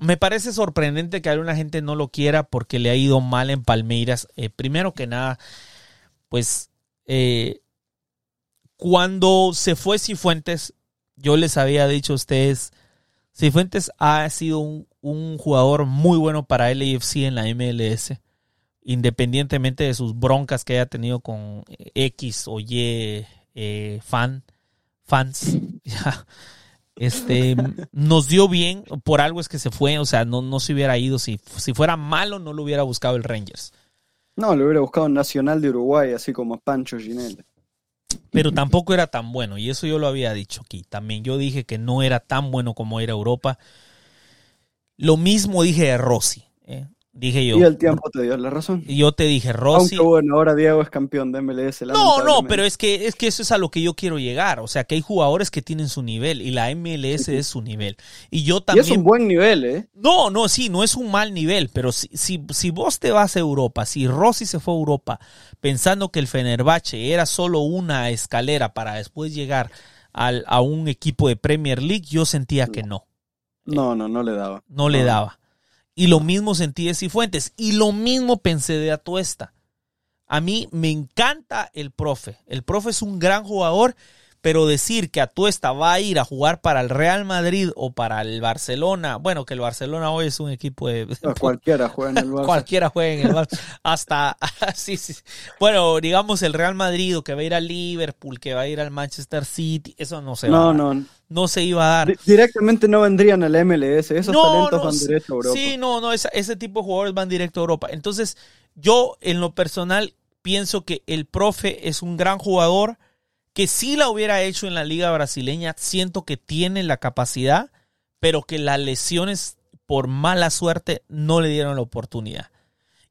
[SPEAKER 2] Me parece sorprendente que alguna gente no lo quiera porque le ha ido mal en Palmeiras. Eh, primero que nada, pues. eh, cuando se fue Cifuentes, yo les había dicho a ustedes, Cifuentes ha sido un, jugador muy bueno para LAFC en la MLS, independientemente de sus broncas que haya tenido con X o Y eh, fan, fans. Este, nos dio bien, por algo es que se fue, o sea, no, no se hubiera ido, si, si fuera malo no lo hubiera buscado el Rangers.
[SPEAKER 3] No, lo hubiera buscado Nacional de Uruguay, así como Pancho Ginel.
[SPEAKER 2] Pero tampoco era tan bueno, y eso yo lo había dicho aquí. También yo dije que no era tan bueno como era Europa. Lo mismo dije de Rossi. ¿eh? Dije yo.
[SPEAKER 3] Y el tiempo te dio la razón.
[SPEAKER 2] Y yo te dije, Rossi.
[SPEAKER 3] Aunque bueno, ahora Diego es campeón de MLS.
[SPEAKER 2] No, no, pero es que, es que eso es a lo que yo quiero llegar. O sea, que hay jugadores que tienen su nivel y la MLS es su nivel. Y yo también.
[SPEAKER 3] Y es un buen nivel, ¿eh?
[SPEAKER 2] No, no, sí, no es un mal nivel, pero si, si, si vos te vas a Europa, si Rossi se fue a Europa pensando que el Fenerbahce era solo una escalera para después llegar al, a un equipo de Premier League, yo sentía que no.
[SPEAKER 3] No, no, no le daba.
[SPEAKER 2] No, no. le daba. Y lo mismo sentí de Cifuentes. Y lo mismo pensé de Atuesta. A mí me encanta el profe. El profe es un gran jugador, pero decir que Atuesta va a ir a jugar para el Real Madrid o para el Barcelona, bueno, que el Barcelona hoy es un equipo de...
[SPEAKER 3] cualquiera juega en el Barça.
[SPEAKER 2] cualquiera juega en el Barça. Hasta, sí, sí. Bueno, digamos el Real Madrid o que va a ir al Liverpool, que va a ir al Manchester City, eso no se
[SPEAKER 3] no,
[SPEAKER 2] va a
[SPEAKER 3] dar. No,
[SPEAKER 2] no se iba a dar.
[SPEAKER 3] D directamente no vendrían al MLS, esos no, talentos no, van directo a Europa.
[SPEAKER 2] Sí, no, no, ese, ese tipo de jugadores van directo a Europa. Entonces, yo en lo personal pienso que el profe es un gran jugador, que si la hubiera hecho en la liga brasileña, siento que tiene la capacidad, pero que las lesiones por mala suerte no le dieron la oportunidad.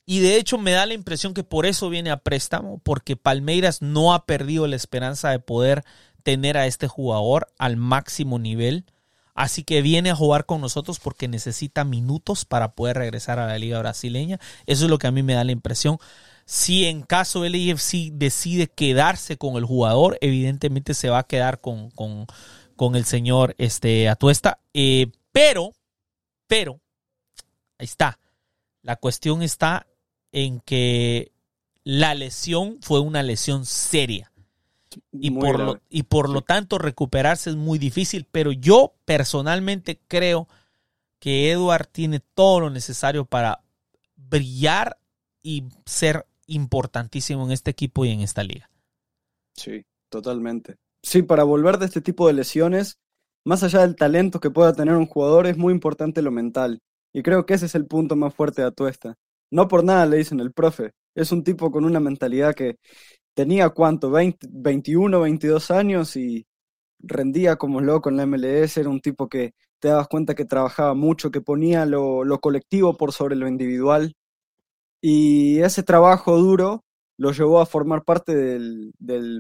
[SPEAKER 2] Y de hecho me da la impresión que por eso viene a préstamo, porque Palmeiras no ha perdido la esperanza de poder tener a este jugador al máximo nivel. Así que viene a jugar con nosotros porque necesita minutos para poder regresar a la liga brasileña. Eso es lo que a mí me da la impresión. Si en caso el AFC decide quedarse con el jugador, evidentemente se va a quedar con, con, con el señor este, Atuesta. Eh, pero, pero, ahí está. La cuestión está en que la lesión fue una lesión seria. Y por, lo, y por, lo, tanto recuperarse es muy difícil, pero yo personalmente creo que Edward tiene todo lo necesario para brillar y ser importantísimo en este equipo y en esta liga.
[SPEAKER 3] Sí, totalmente. Sí, para volver de este tipo de lesiones, más allá del talento que pueda tener un jugador, es muy importante lo mental. Y creo que ese es el punto más fuerte de Atuesta. No por nada le dicen el profe. Es un tipo con una mentalidad que tenía cuánto, 20, 21, 22 años y rendía como loco en la MLS, era un tipo que te dabas cuenta que trabajaba mucho, que ponía lo colectivo por sobre lo individual. Y ese trabajo duro lo llevó a formar parte del,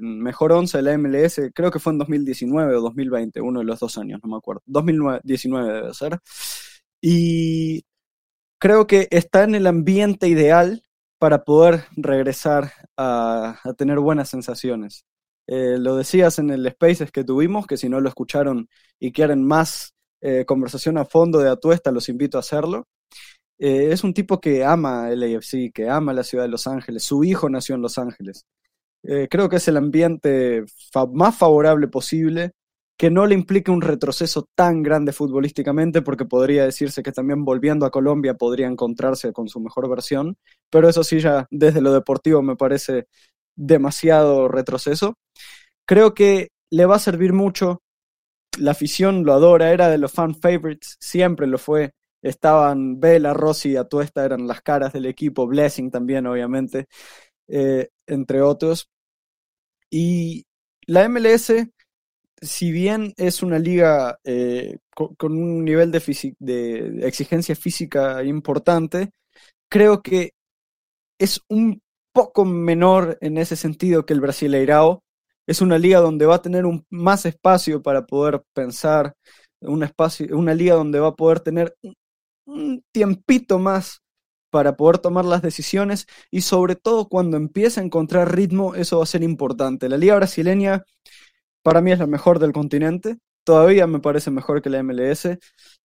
[SPEAKER 3] mejor once de la MLS, creo que fue en 2019 o 2020, uno de los dos años, no me acuerdo. 2019 debe ser. Y creo que está en el ambiente ideal para poder regresar a, a tener buenas sensaciones. Eh, lo decías en el Spaces que tuvimos, que si no lo escucharon y quieren más eh, conversación a fondo de Atuesta, los invito a hacerlo. Eh, es un tipo que ama el AFC, que ama la ciudad de Los Ángeles. Su hijo nació en Los Ángeles. Eh, creo que es el ambiente más favorable posible que no le implique un retroceso tan grande futbolísticamente, porque podría decirse que también volviendo a Colombia podría encontrarse con su mejor versión, pero eso sí ya desde lo deportivo me parece demasiado retroceso. Creo que le va a servir mucho, la afición lo adora, era de los fan favorites, siempre lo fue, estaban Vela, Rossi y Atuesta eran las caras del equipo, Blessing también obviamente, eh, entre otros. Y la MLS si bien es una liga eh, con, un nivel de, de, exigencia física importante, creo que es un poco menor en ese sentido que el Brasileirao. Es una liga donde va a tener un, más espacio para poder pensar, un espacio, una liga donde va a poder tener un, tiempito más para poder tomar las decisiones y sobre todo cuando empiece a encontrar ritmo, eso va a ser importante. La liga brasileña para mí es la mejor del continente. Todavía me parece mejor que la MLS.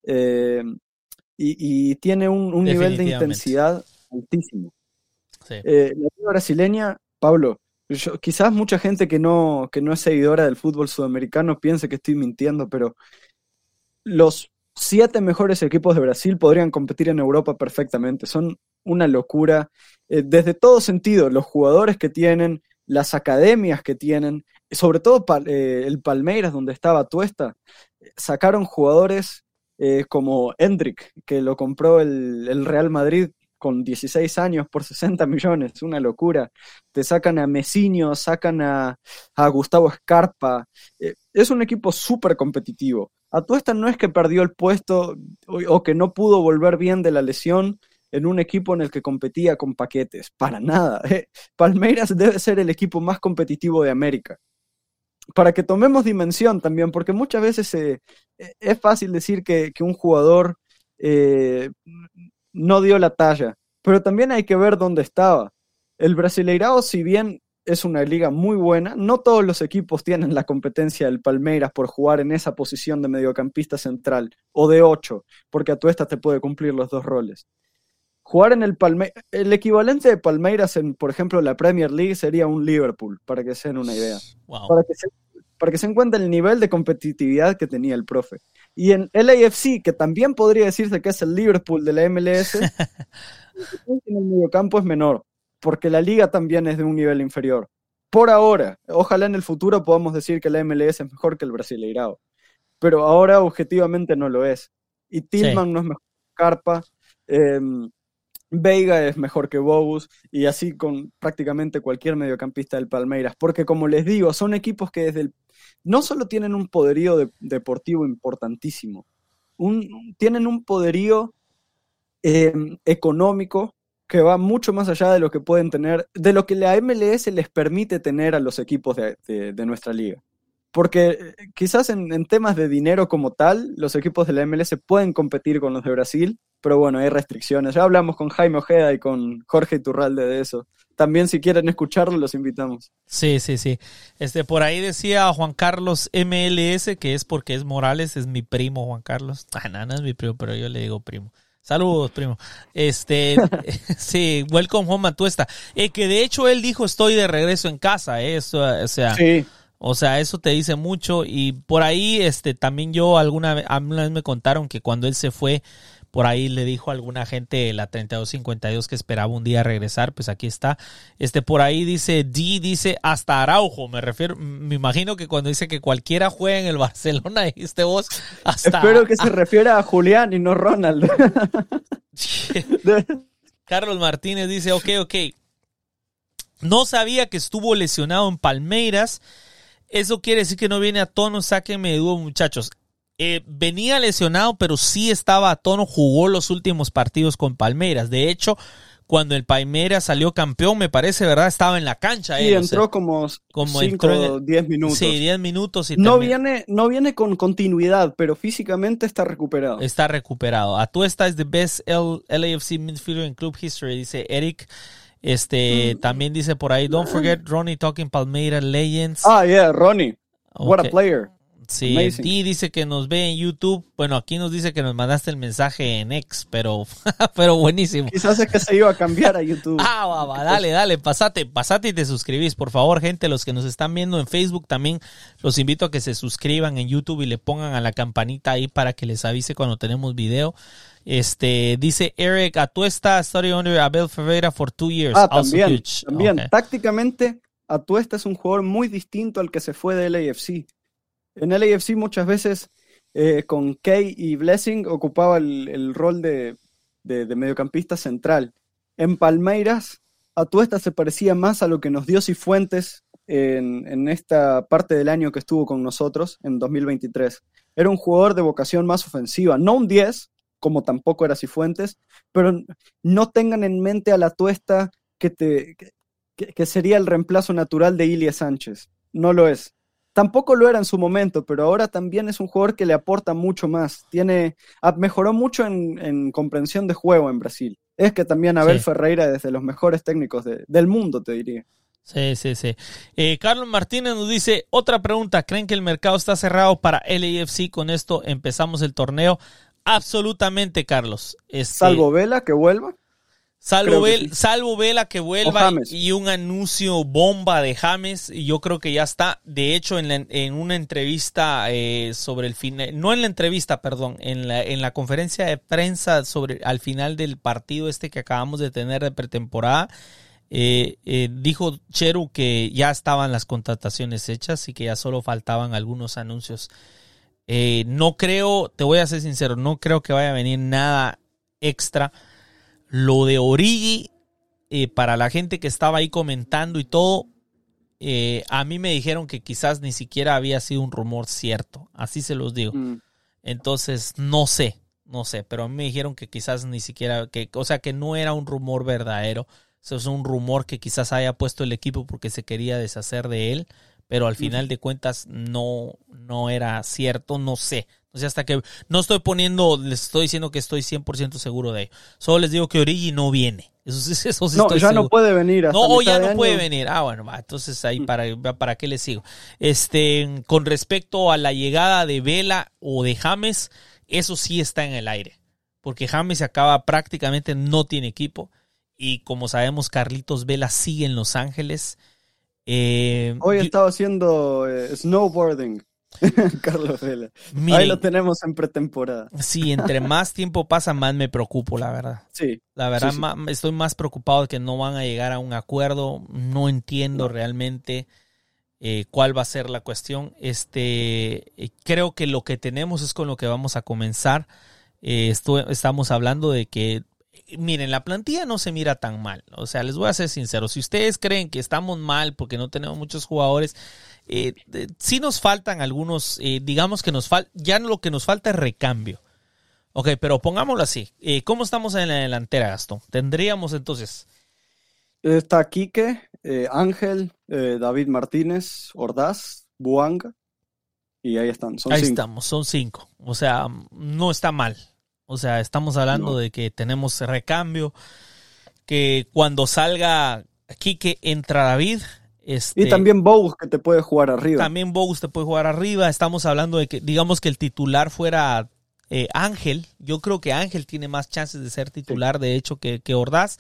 [SPEAKER 3] Eh, y, y, tiene un, un nivel de intensidad altísimo. Sí. Eh, la liga brasileña, Pablo, quizás mucha gente que no, que no es seguidora del fútbol sudamericano piense que estoy mintiendo, pero los siete mejores equipos de Brasil podrían competir en Europa perfectamente. Son una locura eh, desde todo sentido, los jugadores que tienen, las academias que tienen, sobre todo eh, el Palmeiras, donde estaba Tuesta, sacaron jugadores eh, como Hendrik, que lo compró el, Real Madrid con 16 años por 60 millones, una locura. Te sacan a Messinio, sacan a, a Gustavo Scarpa. Es un equipo súper competitivo. Atuesta no es que perdió el puesto o, que no pudo volver bien de la lesión en un equipo en el que competía con paquetes, para nada. Palmeiras debe ser el equipo más competitivo de América. Para que tomemos dimensión también, porque muchas veces eh, es fácil decir que, un jugador eh, no dio la talla, pero también hay que ver dónde estaba. El Brasileirao, si bien es una liga muy buena. No todos los equipos tienen la competencia del Palmeiras por jugar en esa posición de mediocampista central o de 8, porque a tu esta te puede cumplir los dos roles. Jugar en el Palmeiras, el equivalente de Palmeiras en, por ejemplo, la Premier League sería un Liverpool, para que se den una idea. Para, que se, para que se encuentre el nivel de competitividad que tenía el profe. Y en LAFC, que también podría decirse que es el Liverpool de la MLS, en el mediocampo es menor porque la liga también es de un nivel inferior. Por ahora, ojalá en el futuro podamos decir que la MLS es mejor que el Brasileirao, pero ahora objetivamente no lo es. Y Tillman no es mejor que Carpa, em, Veiga es mejor que Bogus y así con prácticamente cualquier mediocampista del Palmeiras, porque como les digo, son equipos que desde el, no solo tienen un poderío deportivo importantísimo, tienen un poderío em, económico que va mucho más allá de lo que pueden tener, de lo que la MLS les permite tener a los equipos de, nuestra liga. Porque eh, quizás en, temas de dinero como tal, los equipos de la MLS pueden competir con los de Brasil, pero bueno, hay restricciones. Ya hablamos con Jaime Ojeda y con Jorge Iturralde de eso. También si quieren escucharlo, los invitamos.
[SPEAKER 2] Sí, sí, sí. Este, por ahí decía Juan Carlos MLS, que es porque es Morales, es mi primo Juan Carlos. Ah, no, no es mi primo, pero yo le digo primo. Saludos, primo. Este, sí, welcome home Tuesta. Eh, que de hecho él dijo estoy de regreso en casa, eh, eso, o sea, o sea, eso te dice mucho y por ahí, este, también yo alguna alguna vez me contaron que cuando él se fue, por ahí le dijo a alguna gente la 3252 que esperaba un día regresar, pues aquí está. Este por ahí dice D dice hasta Araujo, me refiero, me imagino que cuando dice que cualquiera juega en el Barcelona, dijiste vos hasta
[SPEAKER 3] Espero que se refiera a Julián y no Ronald.
[SPEAKER 2] Carlos Martínez dice, ok, ok. No sabía que estuvo lesionado en Palmeiras. Eso quiere decir que no viene a tono. Sáquenme de duda, muchachos. Eh, venía lesionado, pero sí estaba a tono, jugó los últimos partidos con Palmeiras. De hecho, cuando el Palmeiras salió campeón, me parece, ¿verdad? Estaba en la cancha.
[SPEAKER 3] Sí, entró como, como 5 10 minutos.
[SPEAKER 2] Sí, 10 minutos. Y
[SPEAKER 3] no, viene, no viene con continuidad, pero físicamente está recuperado.
[SPEAKER 2] Está recuperado. Atuesta es the best LAFC midfielder in club history, dice Eric. Este, mm. también dice por ahí, don't forget Ronnie talking Palmeiras Legends.
[SPEAKER 3] Ah, yeah, Ronnie. What a player.
[SPEAKER 2] Sí, y dice que nos ve en YouTube. Bueno, aquí nos dice que nos mandaste el mensaje en X, pero, pero buenísimo.
[SPEAKER 3] Quizás es que se iba a cambiar a YouTube.
[SPEAKER 2] ah, va, va, dale, dale, pasate, pasate y te suscribís. Por favor, gente, los que nos están viendo en Facebook también, los invito a que se suscriban en YouTube y le pongan a la campanita ahí para que les avise cuando tenemos video. Este, dice Eric, Atuesta study under Abel Ferreira for two years.
[SPEAKER 3] Ah, también, también. Tácticamente, Atuesta es un jugador muy distinto al que se fue del AFC en el AFC muchas veces eh, con Kay y Blessing ocupaba el, rol de, mediocampista central. En Palmeiras, Atuesta se parecía más a lo que nos dio Cifuentes en, en esta parte del año que estuvo con nosotros, en 2023. Era un jugador de vocación más ofensiva, no un 10, como tampoco era Cifuentes, pero no tengan en mente a la Tuesta que, te, que sería el reemplazo natural de Ilia Sánchez. No lo es. Tampoco lo era en su momento, pero ahora también es un jugador que le aporta mucho más. Tiene, ah, mejoró mucho en, comprensión de juego en Brasil. Es que también Abel Ferreira es de los mejores técnicos del mundo, te diría.
[SPEAKER 2] Sí, sí, sí. Eh, Carlos Martínez nos dice, otra pregunta, ¿creen que el mercado está cerrado para LAFC? Con esto empezamos el torneo. Absolutamente, Carlos.
[SPEAKER 3] Este, Salvo Vela, que vuelva.
[SPEAKER 2] Salvo, Vel-
[SPEAKER 3] sí.
[SPEAKER 2] salvo Vela que vuelva y un anuncio bomba de James, y yo creo que ya está. De hecho, en, la- en una entrevista eh, sobre el final, no en la entrevista, perdón, en la, en la conferencia de prensa sobre al final del partido este que acabamos de tener de pretemporada, eh, eh, dijo Cheru que ya estaban las contrataciones hechas y que ya solo faltaban algunos anuncios. Eh, no creo, te voy a ser sincero, no creo que vaya a venir nada extra. Lo de Origi, eh, para la gente que estaba ahí comentando y todo, eh, a mí me dijeron que quizás ni siquiera había sido un rumor cierto. Así se los digo.
[SPEAKER 3] Mm.
[SPEAKER 2] Entonces, no sé, no sé, pero a mí me dijeron que quizás ni siquiera, que, o sea, que no era un rumor verdadero. Eso es un rumor que quizás haya puesto el equipo porque se quería deshacer de él, pero al final de cuentas no, no era cierto, no sé. O sea, hasta que no estoy poniendo, les estoy diciendo que estoy 100% seguro de ello. Solo les digo que Origi no viene. Eso sí, eso sí
[SPEAKER 3] No,
[SPEAKER 2] estoy
[SPEAKER 3] ya
[SPEAKER 2] seguro.
[SPEAKER 3] no puede venir hasta
[SPEAKER 2] No, ya no
[SPEAKER 3] año.
[SPEAKER 2] puede venir. Ah, bueno, va. Entonces ahí para, para qué le sigo. Este, con respecto a la llegada de Vela o de James, eso sí está en el aire. Porque James acaba prácticamente no tiene equipo. Y como sabemos, Carlitos Vela sigue en Los Ángeles. Eh,
[SPEAKER 3] Hoy
[SPEAKER 2] yo-
[SPEAKER 3] estaba haciendo eh, snowboarding. Carlos Vela.
[SPEAKER 2] miren,
[SPEAKER 3] Ahí lo tenemos en pretemporada.
[SPEAKER 2] sí, entre más tiempo pasa, más me preocupo, la verdad.
[SPEAKER 3] Sí.
[SPEAKER 2] La verdad,
[SPEAKER 3] Sí, sí.
[SPEAKER 2] ma- estoy más preocupado de que no van a llegar a un acuerdo. No entiendo
[SPEAKER 3] No.
[SPEAKER 2] realmente eh, cuál va a ser la cuestión. Este, eh, creo que lo que tenemos es con lo que vamos a comenzar. Eh, estamos hablando de que, miren, la plantilla no se mira tan mal. O sea, les voy a ser sincero. Si ustedes creen que estamos mal porque no tenemos muchos jugadores, eh, eh, sí nos faltan algunos, eh, digamos que nos falta, ya lo que nos falta es recambio. Ok, pero pongámoslo así. Eh, ¿Cómo estamos en la delantera, Gastón? Tendríamos entonces.
[SPEAKER 3] Está Quique, Ángel, David Martínez, Ordaz, Buanga. Y ahí están. Son
[SPEAKER 2] ahí
[SPEAKER 3] cinco.
[SPEAKER 2] estamos, son cinco. O sea, no está mal. O sea, estamos hablando
[SPEAKER 3] No.
[SPEAKER 2] de que tenemos recambio. Que cuando salga Quique entra David. Este,
[SPEAKER 3] Y también Bogus que te puede jugar arriba.
[SPEAKER 2] También Bogus te puede jugar arriba. Estamos hablando de que, digamos que el titular fuera eh, Ángel. Yo creo que Ángel tiene más chances de ser titular, de hecho, que, que Ordaz.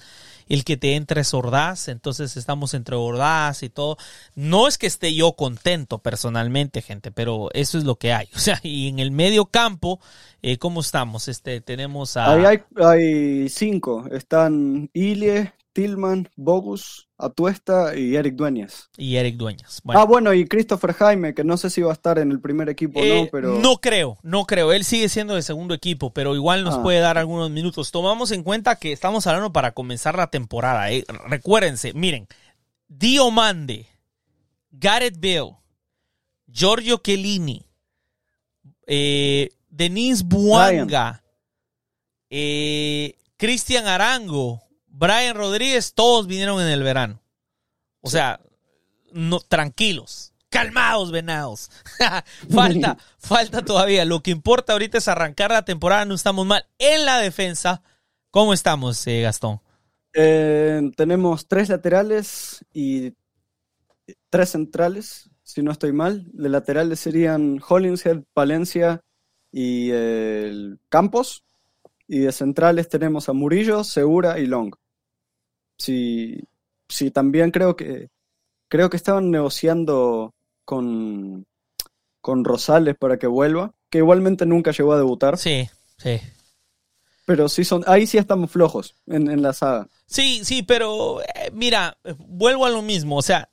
[SPEAKER 2] El que te entra es Ordaz. Entonces estamos entre Ordaz y todo. No es que esté yo contento personalmente, gente, pero eso es lo que hay. O sea, y en el medio campo, eh, ¿cómo estamos? Este, tenemos a.
[SPEAKER 3] Ahí hay, hay cinco. Están Ilie, Tillman, Bogus, Atuesta y Eric Dueñas.
[SPEAKER 2] Y Eric Dueñas. Bueno.
[SPEAKER 3] Ah, bueno, y Christopher Jaime, que no sé si va a estar en el primer equipo o
[SPEAKER 2] Eh,
[SPEAKER 3] no, pero.
[SPEAKER 2] no creo, no creo. Él sigue siendo de segundo equipo, pero igual nos
[SPEAKER 3] Ah.
[SPEAKER 2] puede dar algunos minutos. Tomamos en cuenta que estamos hablando para comenzar la temporada. eh. Recuérdense, miren, Diomande, Gareth Bale, Giorgio Chiellini, eh, Denise Buanga, eh, Cristian Arango, Brian Rodríguez, todos vinieron en el verano. O sea, no, tranquilos, calmados, venados. falta, falta todavía. Lo que importa ahorita es arrancar la temporada, no estamos mal. En la defensa, ¿cómo estamos, eh, Gastón?
[SPEAKER 3] Eh, tenemos tres laterales y tres centrales, si no estoy mal. De laterales serían Hollingshead, Palencia y eh, Campos. Y de centrales tenemos a Murillo, Segura y Long. Sí, sí, también creo que creo que estaban negociando con, con Rosales para que vuelva, que igualmente nunca llegó a debutar,
[SPEAKER 2] Sí, sí.
[SPEAKER 3] pero sí son, ahí sí estamos flojos en, en la saga.
[SPEAKER 2] Sí, sí, pero eh, mira, vuelvo a lo mismo. O sea,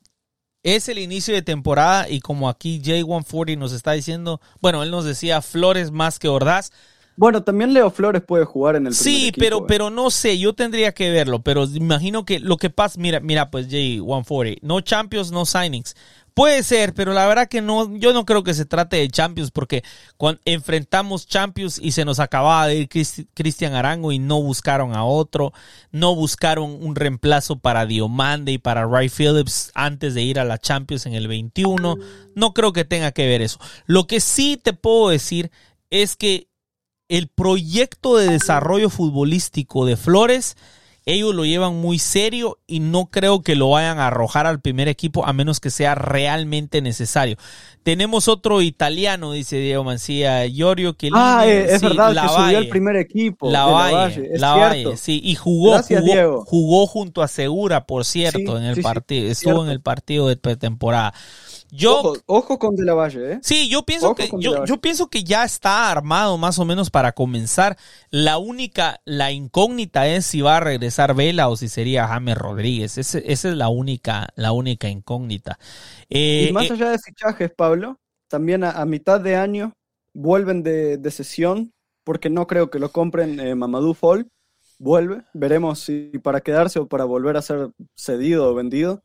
[SPEAKER 2] es el inicio de temporada y como aquí J140 nos está diciendo, bueno, él nos decía Flores más que Ordaz.
[SPEAKER 3] Bueno, también Leo Flores puede jugar en el
[SPEAKER 2] Sí,
[SPEAKER 3] equipo,
[SPEAKER 2] pero,
[SPEAKER 3] eh.
[SPEAKER 2] pero no sé, yo tendría que verlo, pero imagino que lo que pasa, mira, mira, pues J140, no Champions, no signings. Puede ser, pero la verdad que no, yo no creo que se trate de Champions porque cuando enfrentamos Champions y se nos acababa de ir Cristi- Cristian Arango y no buscaron a otro, no buscaron un reemplazo para Diomande y para Ray Phillips antes de ir a la Champions en el 21. No creo que tenga que ver eso. Lo que sí te puedo decir es que el proyecto de desarrollo futbolístico de Flores ellos lo llevan muy serio y no creo que lo vayan a arrojar al primer equipo a menos que sea realmente necesario. Tenemos otro italiano, dice Diego Mancía, Giorgio que
[SPEAKER 3] Ah, es verdad, que subió al primer equipo.
[SPEAKER 2] La Valle, la Valle, sí, y jugó, jugó, jugó, junto a Segura, por cierto, en el partido, estuvo en el partido de pretemporada.
[SPEAKER 3] Yo, ojo, con De La Valle, ¿eh?
[SPEAKER 2] Sí, yo pienso que yo, yo, pienso que ya está armado más o menos para comenzar. La única, la incógnita es si va a regresar Vela o si sería James Rodríguez. esa es la única, la única incógnita.
[SPEAKER 3] y eh, más eh, allá de fichajes, Pablo, también a, mitad de año vuelven de, sesión, porque no creo que lo compren eh, Mamadou Fall. Vuelve, veremos si para quedarse o para volver a ser cedido o vendido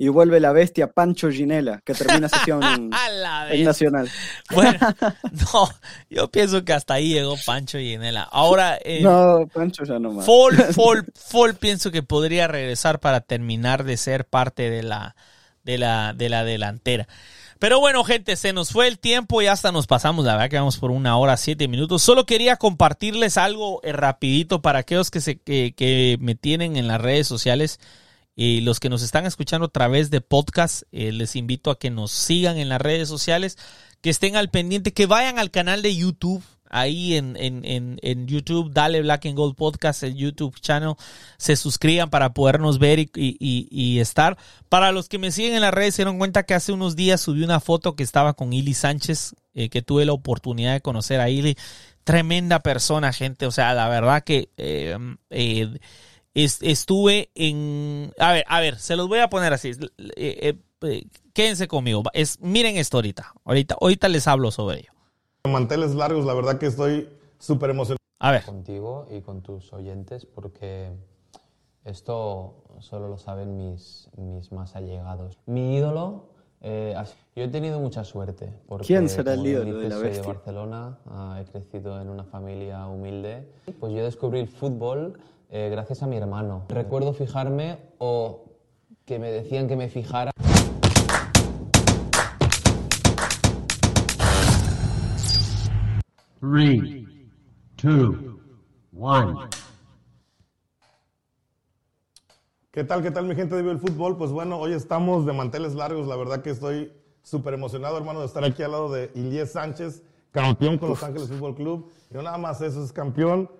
[SPEAKER 3] y vuelve la bestia Pancho Ginela, que termina sesión en, Nacional.
[SPEAKER 2] Bueno, no, yo pienso que hasta ahí llegó Pancho Ginela. Ahora,
[SPEAKER 3] eh, no, Pancho ya no más.
[SPEAKER 2] Pienso que podría regresar para terminar de ser parte de la, de la, de la delantera. Pero bueno, gente, se nos fue el tiempo y hasta nos pasamos. La verdad que vamos por una hora, siete minutos. Solo quería compartirles algo eh, rapidito para aquellos que, se, que, que me tienen en las redes sociales. Y los que nos están escuchando a través de podcast, eh, les invito a que nos sigan en las redes sociales, que estén al pendiente, que vayan al canal de YouTube. Ahí en, en, en, YouTube, dale Black and Gold Podcast, el YouTube channel, se suscriban para podernos ver y, y, estar. Para los que me siguen en las redes, se dieron cuenta que hace unos días subí una foto que estaba con Ili Sánchez, eh, que tuve la oportunidad de conocer a Ili. Tremenda persona, gente. O sea, la verdad que eh, estuve en... A ver, a ver, se los voy a poner así. Eh, eh, eh, quédense conmigo. Es, miren esto ahorita. ahorita. Ahorita les hablo sobre ello.
[SPEAKER 4] Manteles largos, la verdad que estoy súper emocionado.
[SPEAKER 2] A ver.
[SPEAKER 5] Contigo y con tus oyentes porque esto solo lo saben mis, mis más allegados. Mi ídolo... yo he tenido mucha suerte. Porque,
[SPEAKER 3] ¿Quién será el ídolo de la bestia?
[SPEAKER 5] de Barcelona, ah, he crecido en una familia humilde. Pues yo descubrí el fútbol eh, gracias a mi hermano. Recuerdo fijarme o que me decían que me fijara.
[SPEAKER 4] Three, two, one. ¿Qué tal, qué tal mi gente de Vivo el Fútbol? Pues bueno, hoy estamos de manteles largos. La verdad que estoy súper emocionado, hermano, de estar aquí al lado de Iliés Sánchez, campeón con Los Ángeles Fútbol Club. Y no nada más eso, es campeón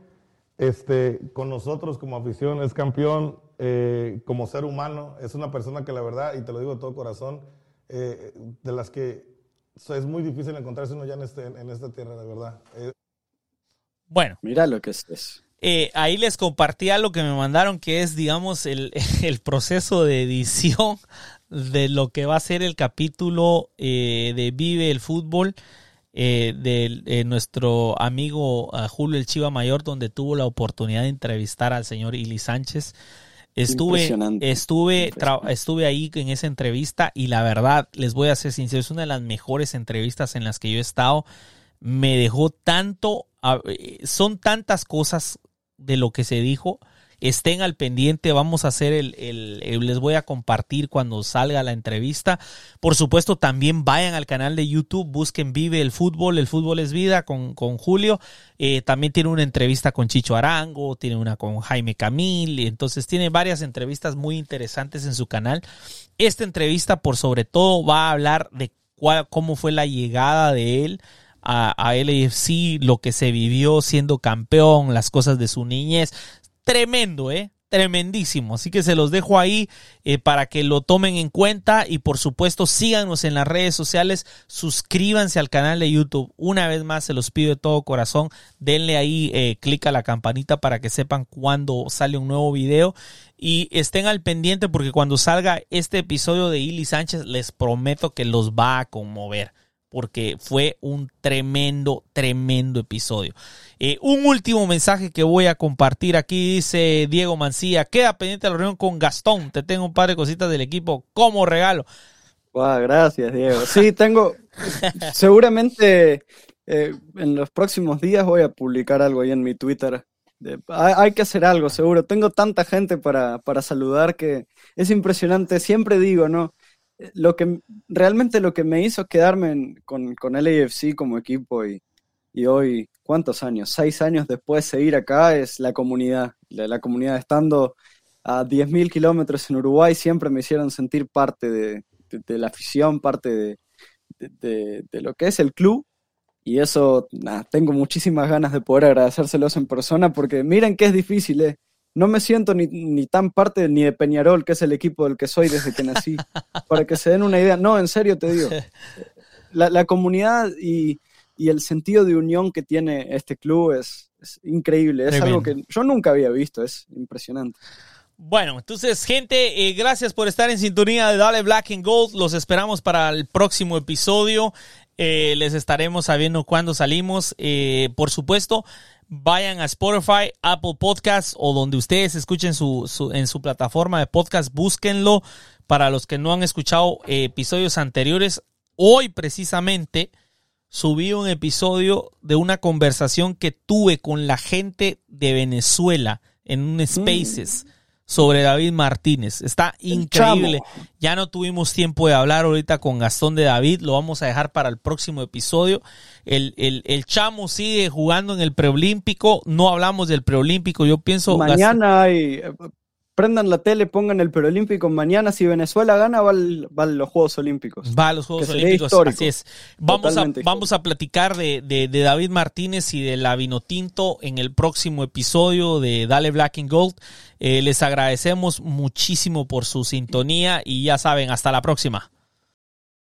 [SPEAKER 4] este, con nosotros como afición, es campeón eh, como ser humano, es una persona que la verdad, y te lo digo de todo corazón, eh, de las que es muy difícil encontrarse uno ya en, este, en esta tierra, de verdad. Eh,
[SPEAKER 2] bueno.
[SPEAKER 3] Mira lo que es.
[SPEAKER 2] ahí les compartía lo que me mandaron, que es, digamos, el, el proceso de edición de lo que va a ser el capítulo de Vive el Fútbol eh, de eh, nuestro amigo uh, Julio El Chiva Mayor, donde tuvo la oportunidad de entrevistar al señor Ili Sánchez. Estuve, estuve, estuve ahí en esa entrevista y la verdad, les voy a ser sincero, es una de las mejores entrevistas en las que yo he estado. Me dejó tanto, eh, son tantas cosas de lo que se dijo estén al pendiente, vamos a hacer el, les voy a compartir cuando salga la entrevista. Por supuesto, también vayan al canal de YouTube, busquen Vive el Fútbol, el Fútbol es Vida con, con Julio. Eh, también tiene una entrevista con Chicho Arango, tiene una con Jaime Camil, entonces tiene varias entrevistas muy interesantes en su canal. Esta entrevista, por sobre todo, va a hablar de cuál, cómo fue la llegada de él a, a LFC, lo que se vivió siendo campeón, las cosas de su niñez tremendo, ¿eh? Tremendísimo. Así que se los dejo ahí eh, para que lo tomen en cuenta y por supuesto síganos en las redes sociales, suscríbanse al canal de YouTube. Una vez más se los pido de todo corazón, denle ahí eh, clic a la campanita para que sepan cuando sale un nuevo video y estén al pendiente porque cuando salga este episodio de Ili Sánchez les prometo que los va a conmover porque fue un tremendo, tremendo episodio. Eh, un último mensaje que voy a compartir aquí dice Diego Mancía, queda pendiente la reunión con Gastón, te tengo un par de cositas del equipo como regalo.
[SPEAKER 3] gracias Diego. Sí, tengo, seguramente eh, en los próximos días voy a publicar algo ahí en mi Twitter. hay, que hacer algo, seguro. Tengo tanta gente para, para saludar que es impresionante. Siempre digo, ¿no? Lo que realmente lo que me hizo quedarme con, con LAFC como equipo y, y hoy, ¿cuántos años? Seis años después seguir acá es la comunidad. La, comunidad estando a 10.000 kilómetros en Uruguay siempre me hicieron sentir parte de, de- la afición, parte de, de- lo que es el club. Y eso, tengo muchísimas ganas de poder agradecérselos en persona porque miren que es difícil, ¿eh? No me siento ni, ni tan parte ni de Peñarol, que es el equipo del que soy desde que nací. Para que se den una idea. No, en serio te digo. La, la comunidad y, y el sentido de unión que tiene este club es, es increíble. Es algo
[SPEAKER 2] Tremendo.
[SPEAKER 3] que yo nunca había visto. Es impresionante.
[SPEAKER 2] Bueno, entonces, gente, eh, gracias por estar en sintonía de Dale Black and Gold. Los esperamos para el próximo episodio. Eh, les estaremos sabiendo cuándo salimos. Eh, por supuesto, vayan a Spotify, Apple Podcasts o donde ustedes escuchen su, su- en su plataforma de podcast, búsquenlo. Para los que no han escuchado eh, episodios anteriores, hoy precisamente subí un episodio de una conversación que tuve con la gente de Venezuela en un Spaces sobre David Martínez. Está increíble. Ya no tuvimos tiempo de hablar ahorita con Gastón de David. Lo vamos a dejar para el próximo episodio. El, el, el chamo sigue jugando en el preolímpico. No hablamos del preolímpico. Yo pienso... Gastón-
[SPEAKER 3] Mañana hay. Prendan la tele, pongan el Perolímpico. Mañana, si Venezuela gana, va, al- va a los Juegos Olímpicos.
[SPEAKER 2] Va a los Juegos Olímpicos, así es. Vamos a, vamos a platicar de, de- de David Martínez y de la Vinotinto en el próximo episodio de Dale Black and Gold. Eh, les agradecemos muchísimo por su sintonía y ya saben, hasta la próxima.